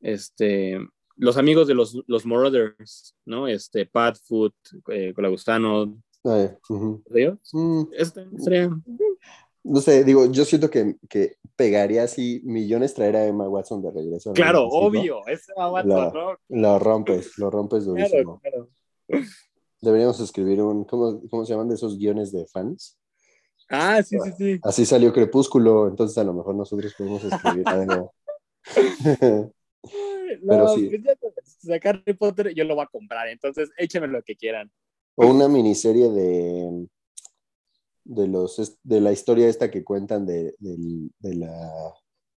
este, los amigos de los, los Marauders, ¿no? Este, Pat, Foot, eh, Colagustano. Ah, uh -huh. este, estaría no sé, digo, yo siento que, que, pegaría así millones traer a Emma Watson de regreso. Claro, obvio, es Emma Watson, lo, Lo rompes, lo rompes durísimo. Claro, claro. Deberíamos escribir un, ¿cómo, ¿cómo, se llaman de esos guiones de fans? Ah, sí, sí, sí. Así salió Crepúsculo, entonces a lo mejor nosotros podemos escribir algo. Pero sí. Pues ya, Harry Potter yo lo voy a comprar, entonces échenme lo que quieran. O una miniserie de de, los, de la historia esta que cuentan de, de, la,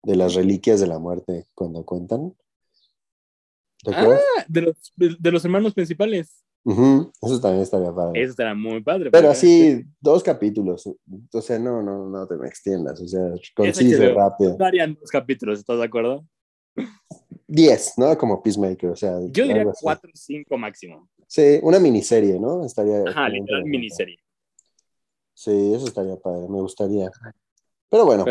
de las reliquias de la muerte cuando cuentan. ah, de los, de los hermanos principales. Eso también estaría padre. Eso estaría muy padre. Pero así, dos capítulos. O sea, no, no, no te me extiendas. O sea, conciso, rápido. Darían dos capítulos, ¿estás de acuerdo? Diez, ¿no? Como Peacemaker, o sea. Yo diría cuatro o cinco máximo. Sí, una miniserie, ¿no? Estaría. Ajá, literal, miniserie. Sí, eso estaría padre, me gustaría. Pero bueno,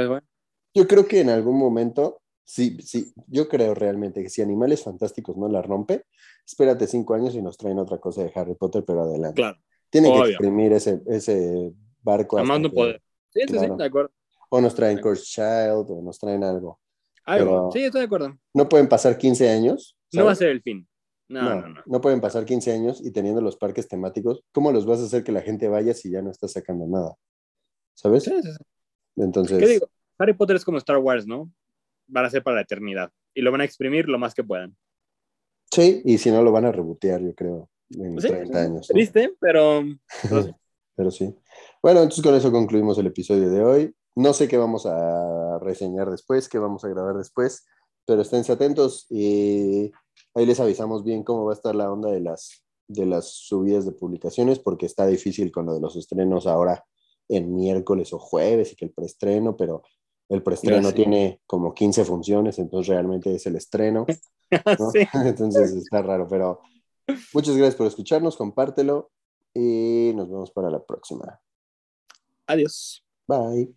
yo creo que en algún momento, sí, sí, yo creo realmente que si Animales Fantásticos no la rompe, espérate cinco años y nos traen otra cosa de Harry Potter, pero adelante. Claro. Tienen que exprimir ese, ese barco. Además no poder. Sí, sí, sí, de acuerdo. O nos traen Curse Child, o nos traen algo. Algo, sí, estoy de acuerdo. No pueden pasar 15 años. No va a ser el fin. No, no, no, no, pueden pasar 15 años y teniendo los parques temáticos, ¿cómo los vas a hacer que la gente vaya si ya no está sacando nada? ¿Sabes? Entonces. ¿Qué digo? Harry Potter es como Star Wars, ¿no? Van a ser para la eternidad y lo van a exprimir lo más que puedan. Sí, y si no lo van a rebotear, yo creo, en 30 años. Triste, pero. pero sí. Bueno, entonces con eso concluimos el episodio de hoy. No sé qué vamos a reseñar después, qué vamos a grabar después, pero esténse atentos y Ahí les avisamos bien cómo va a estar la onda de las, de las subidas de publicaciones, porque está difícil con lo de los estrenos ahora en miércoles o jueves y que el preestreno, pero el preestreno tiene como 15 funciones, entonces realmente es el estreno. entonces está raro, pero muchas gracias por escucharnos, compártelo y nos vemos para la próxima. Adiós. Bye.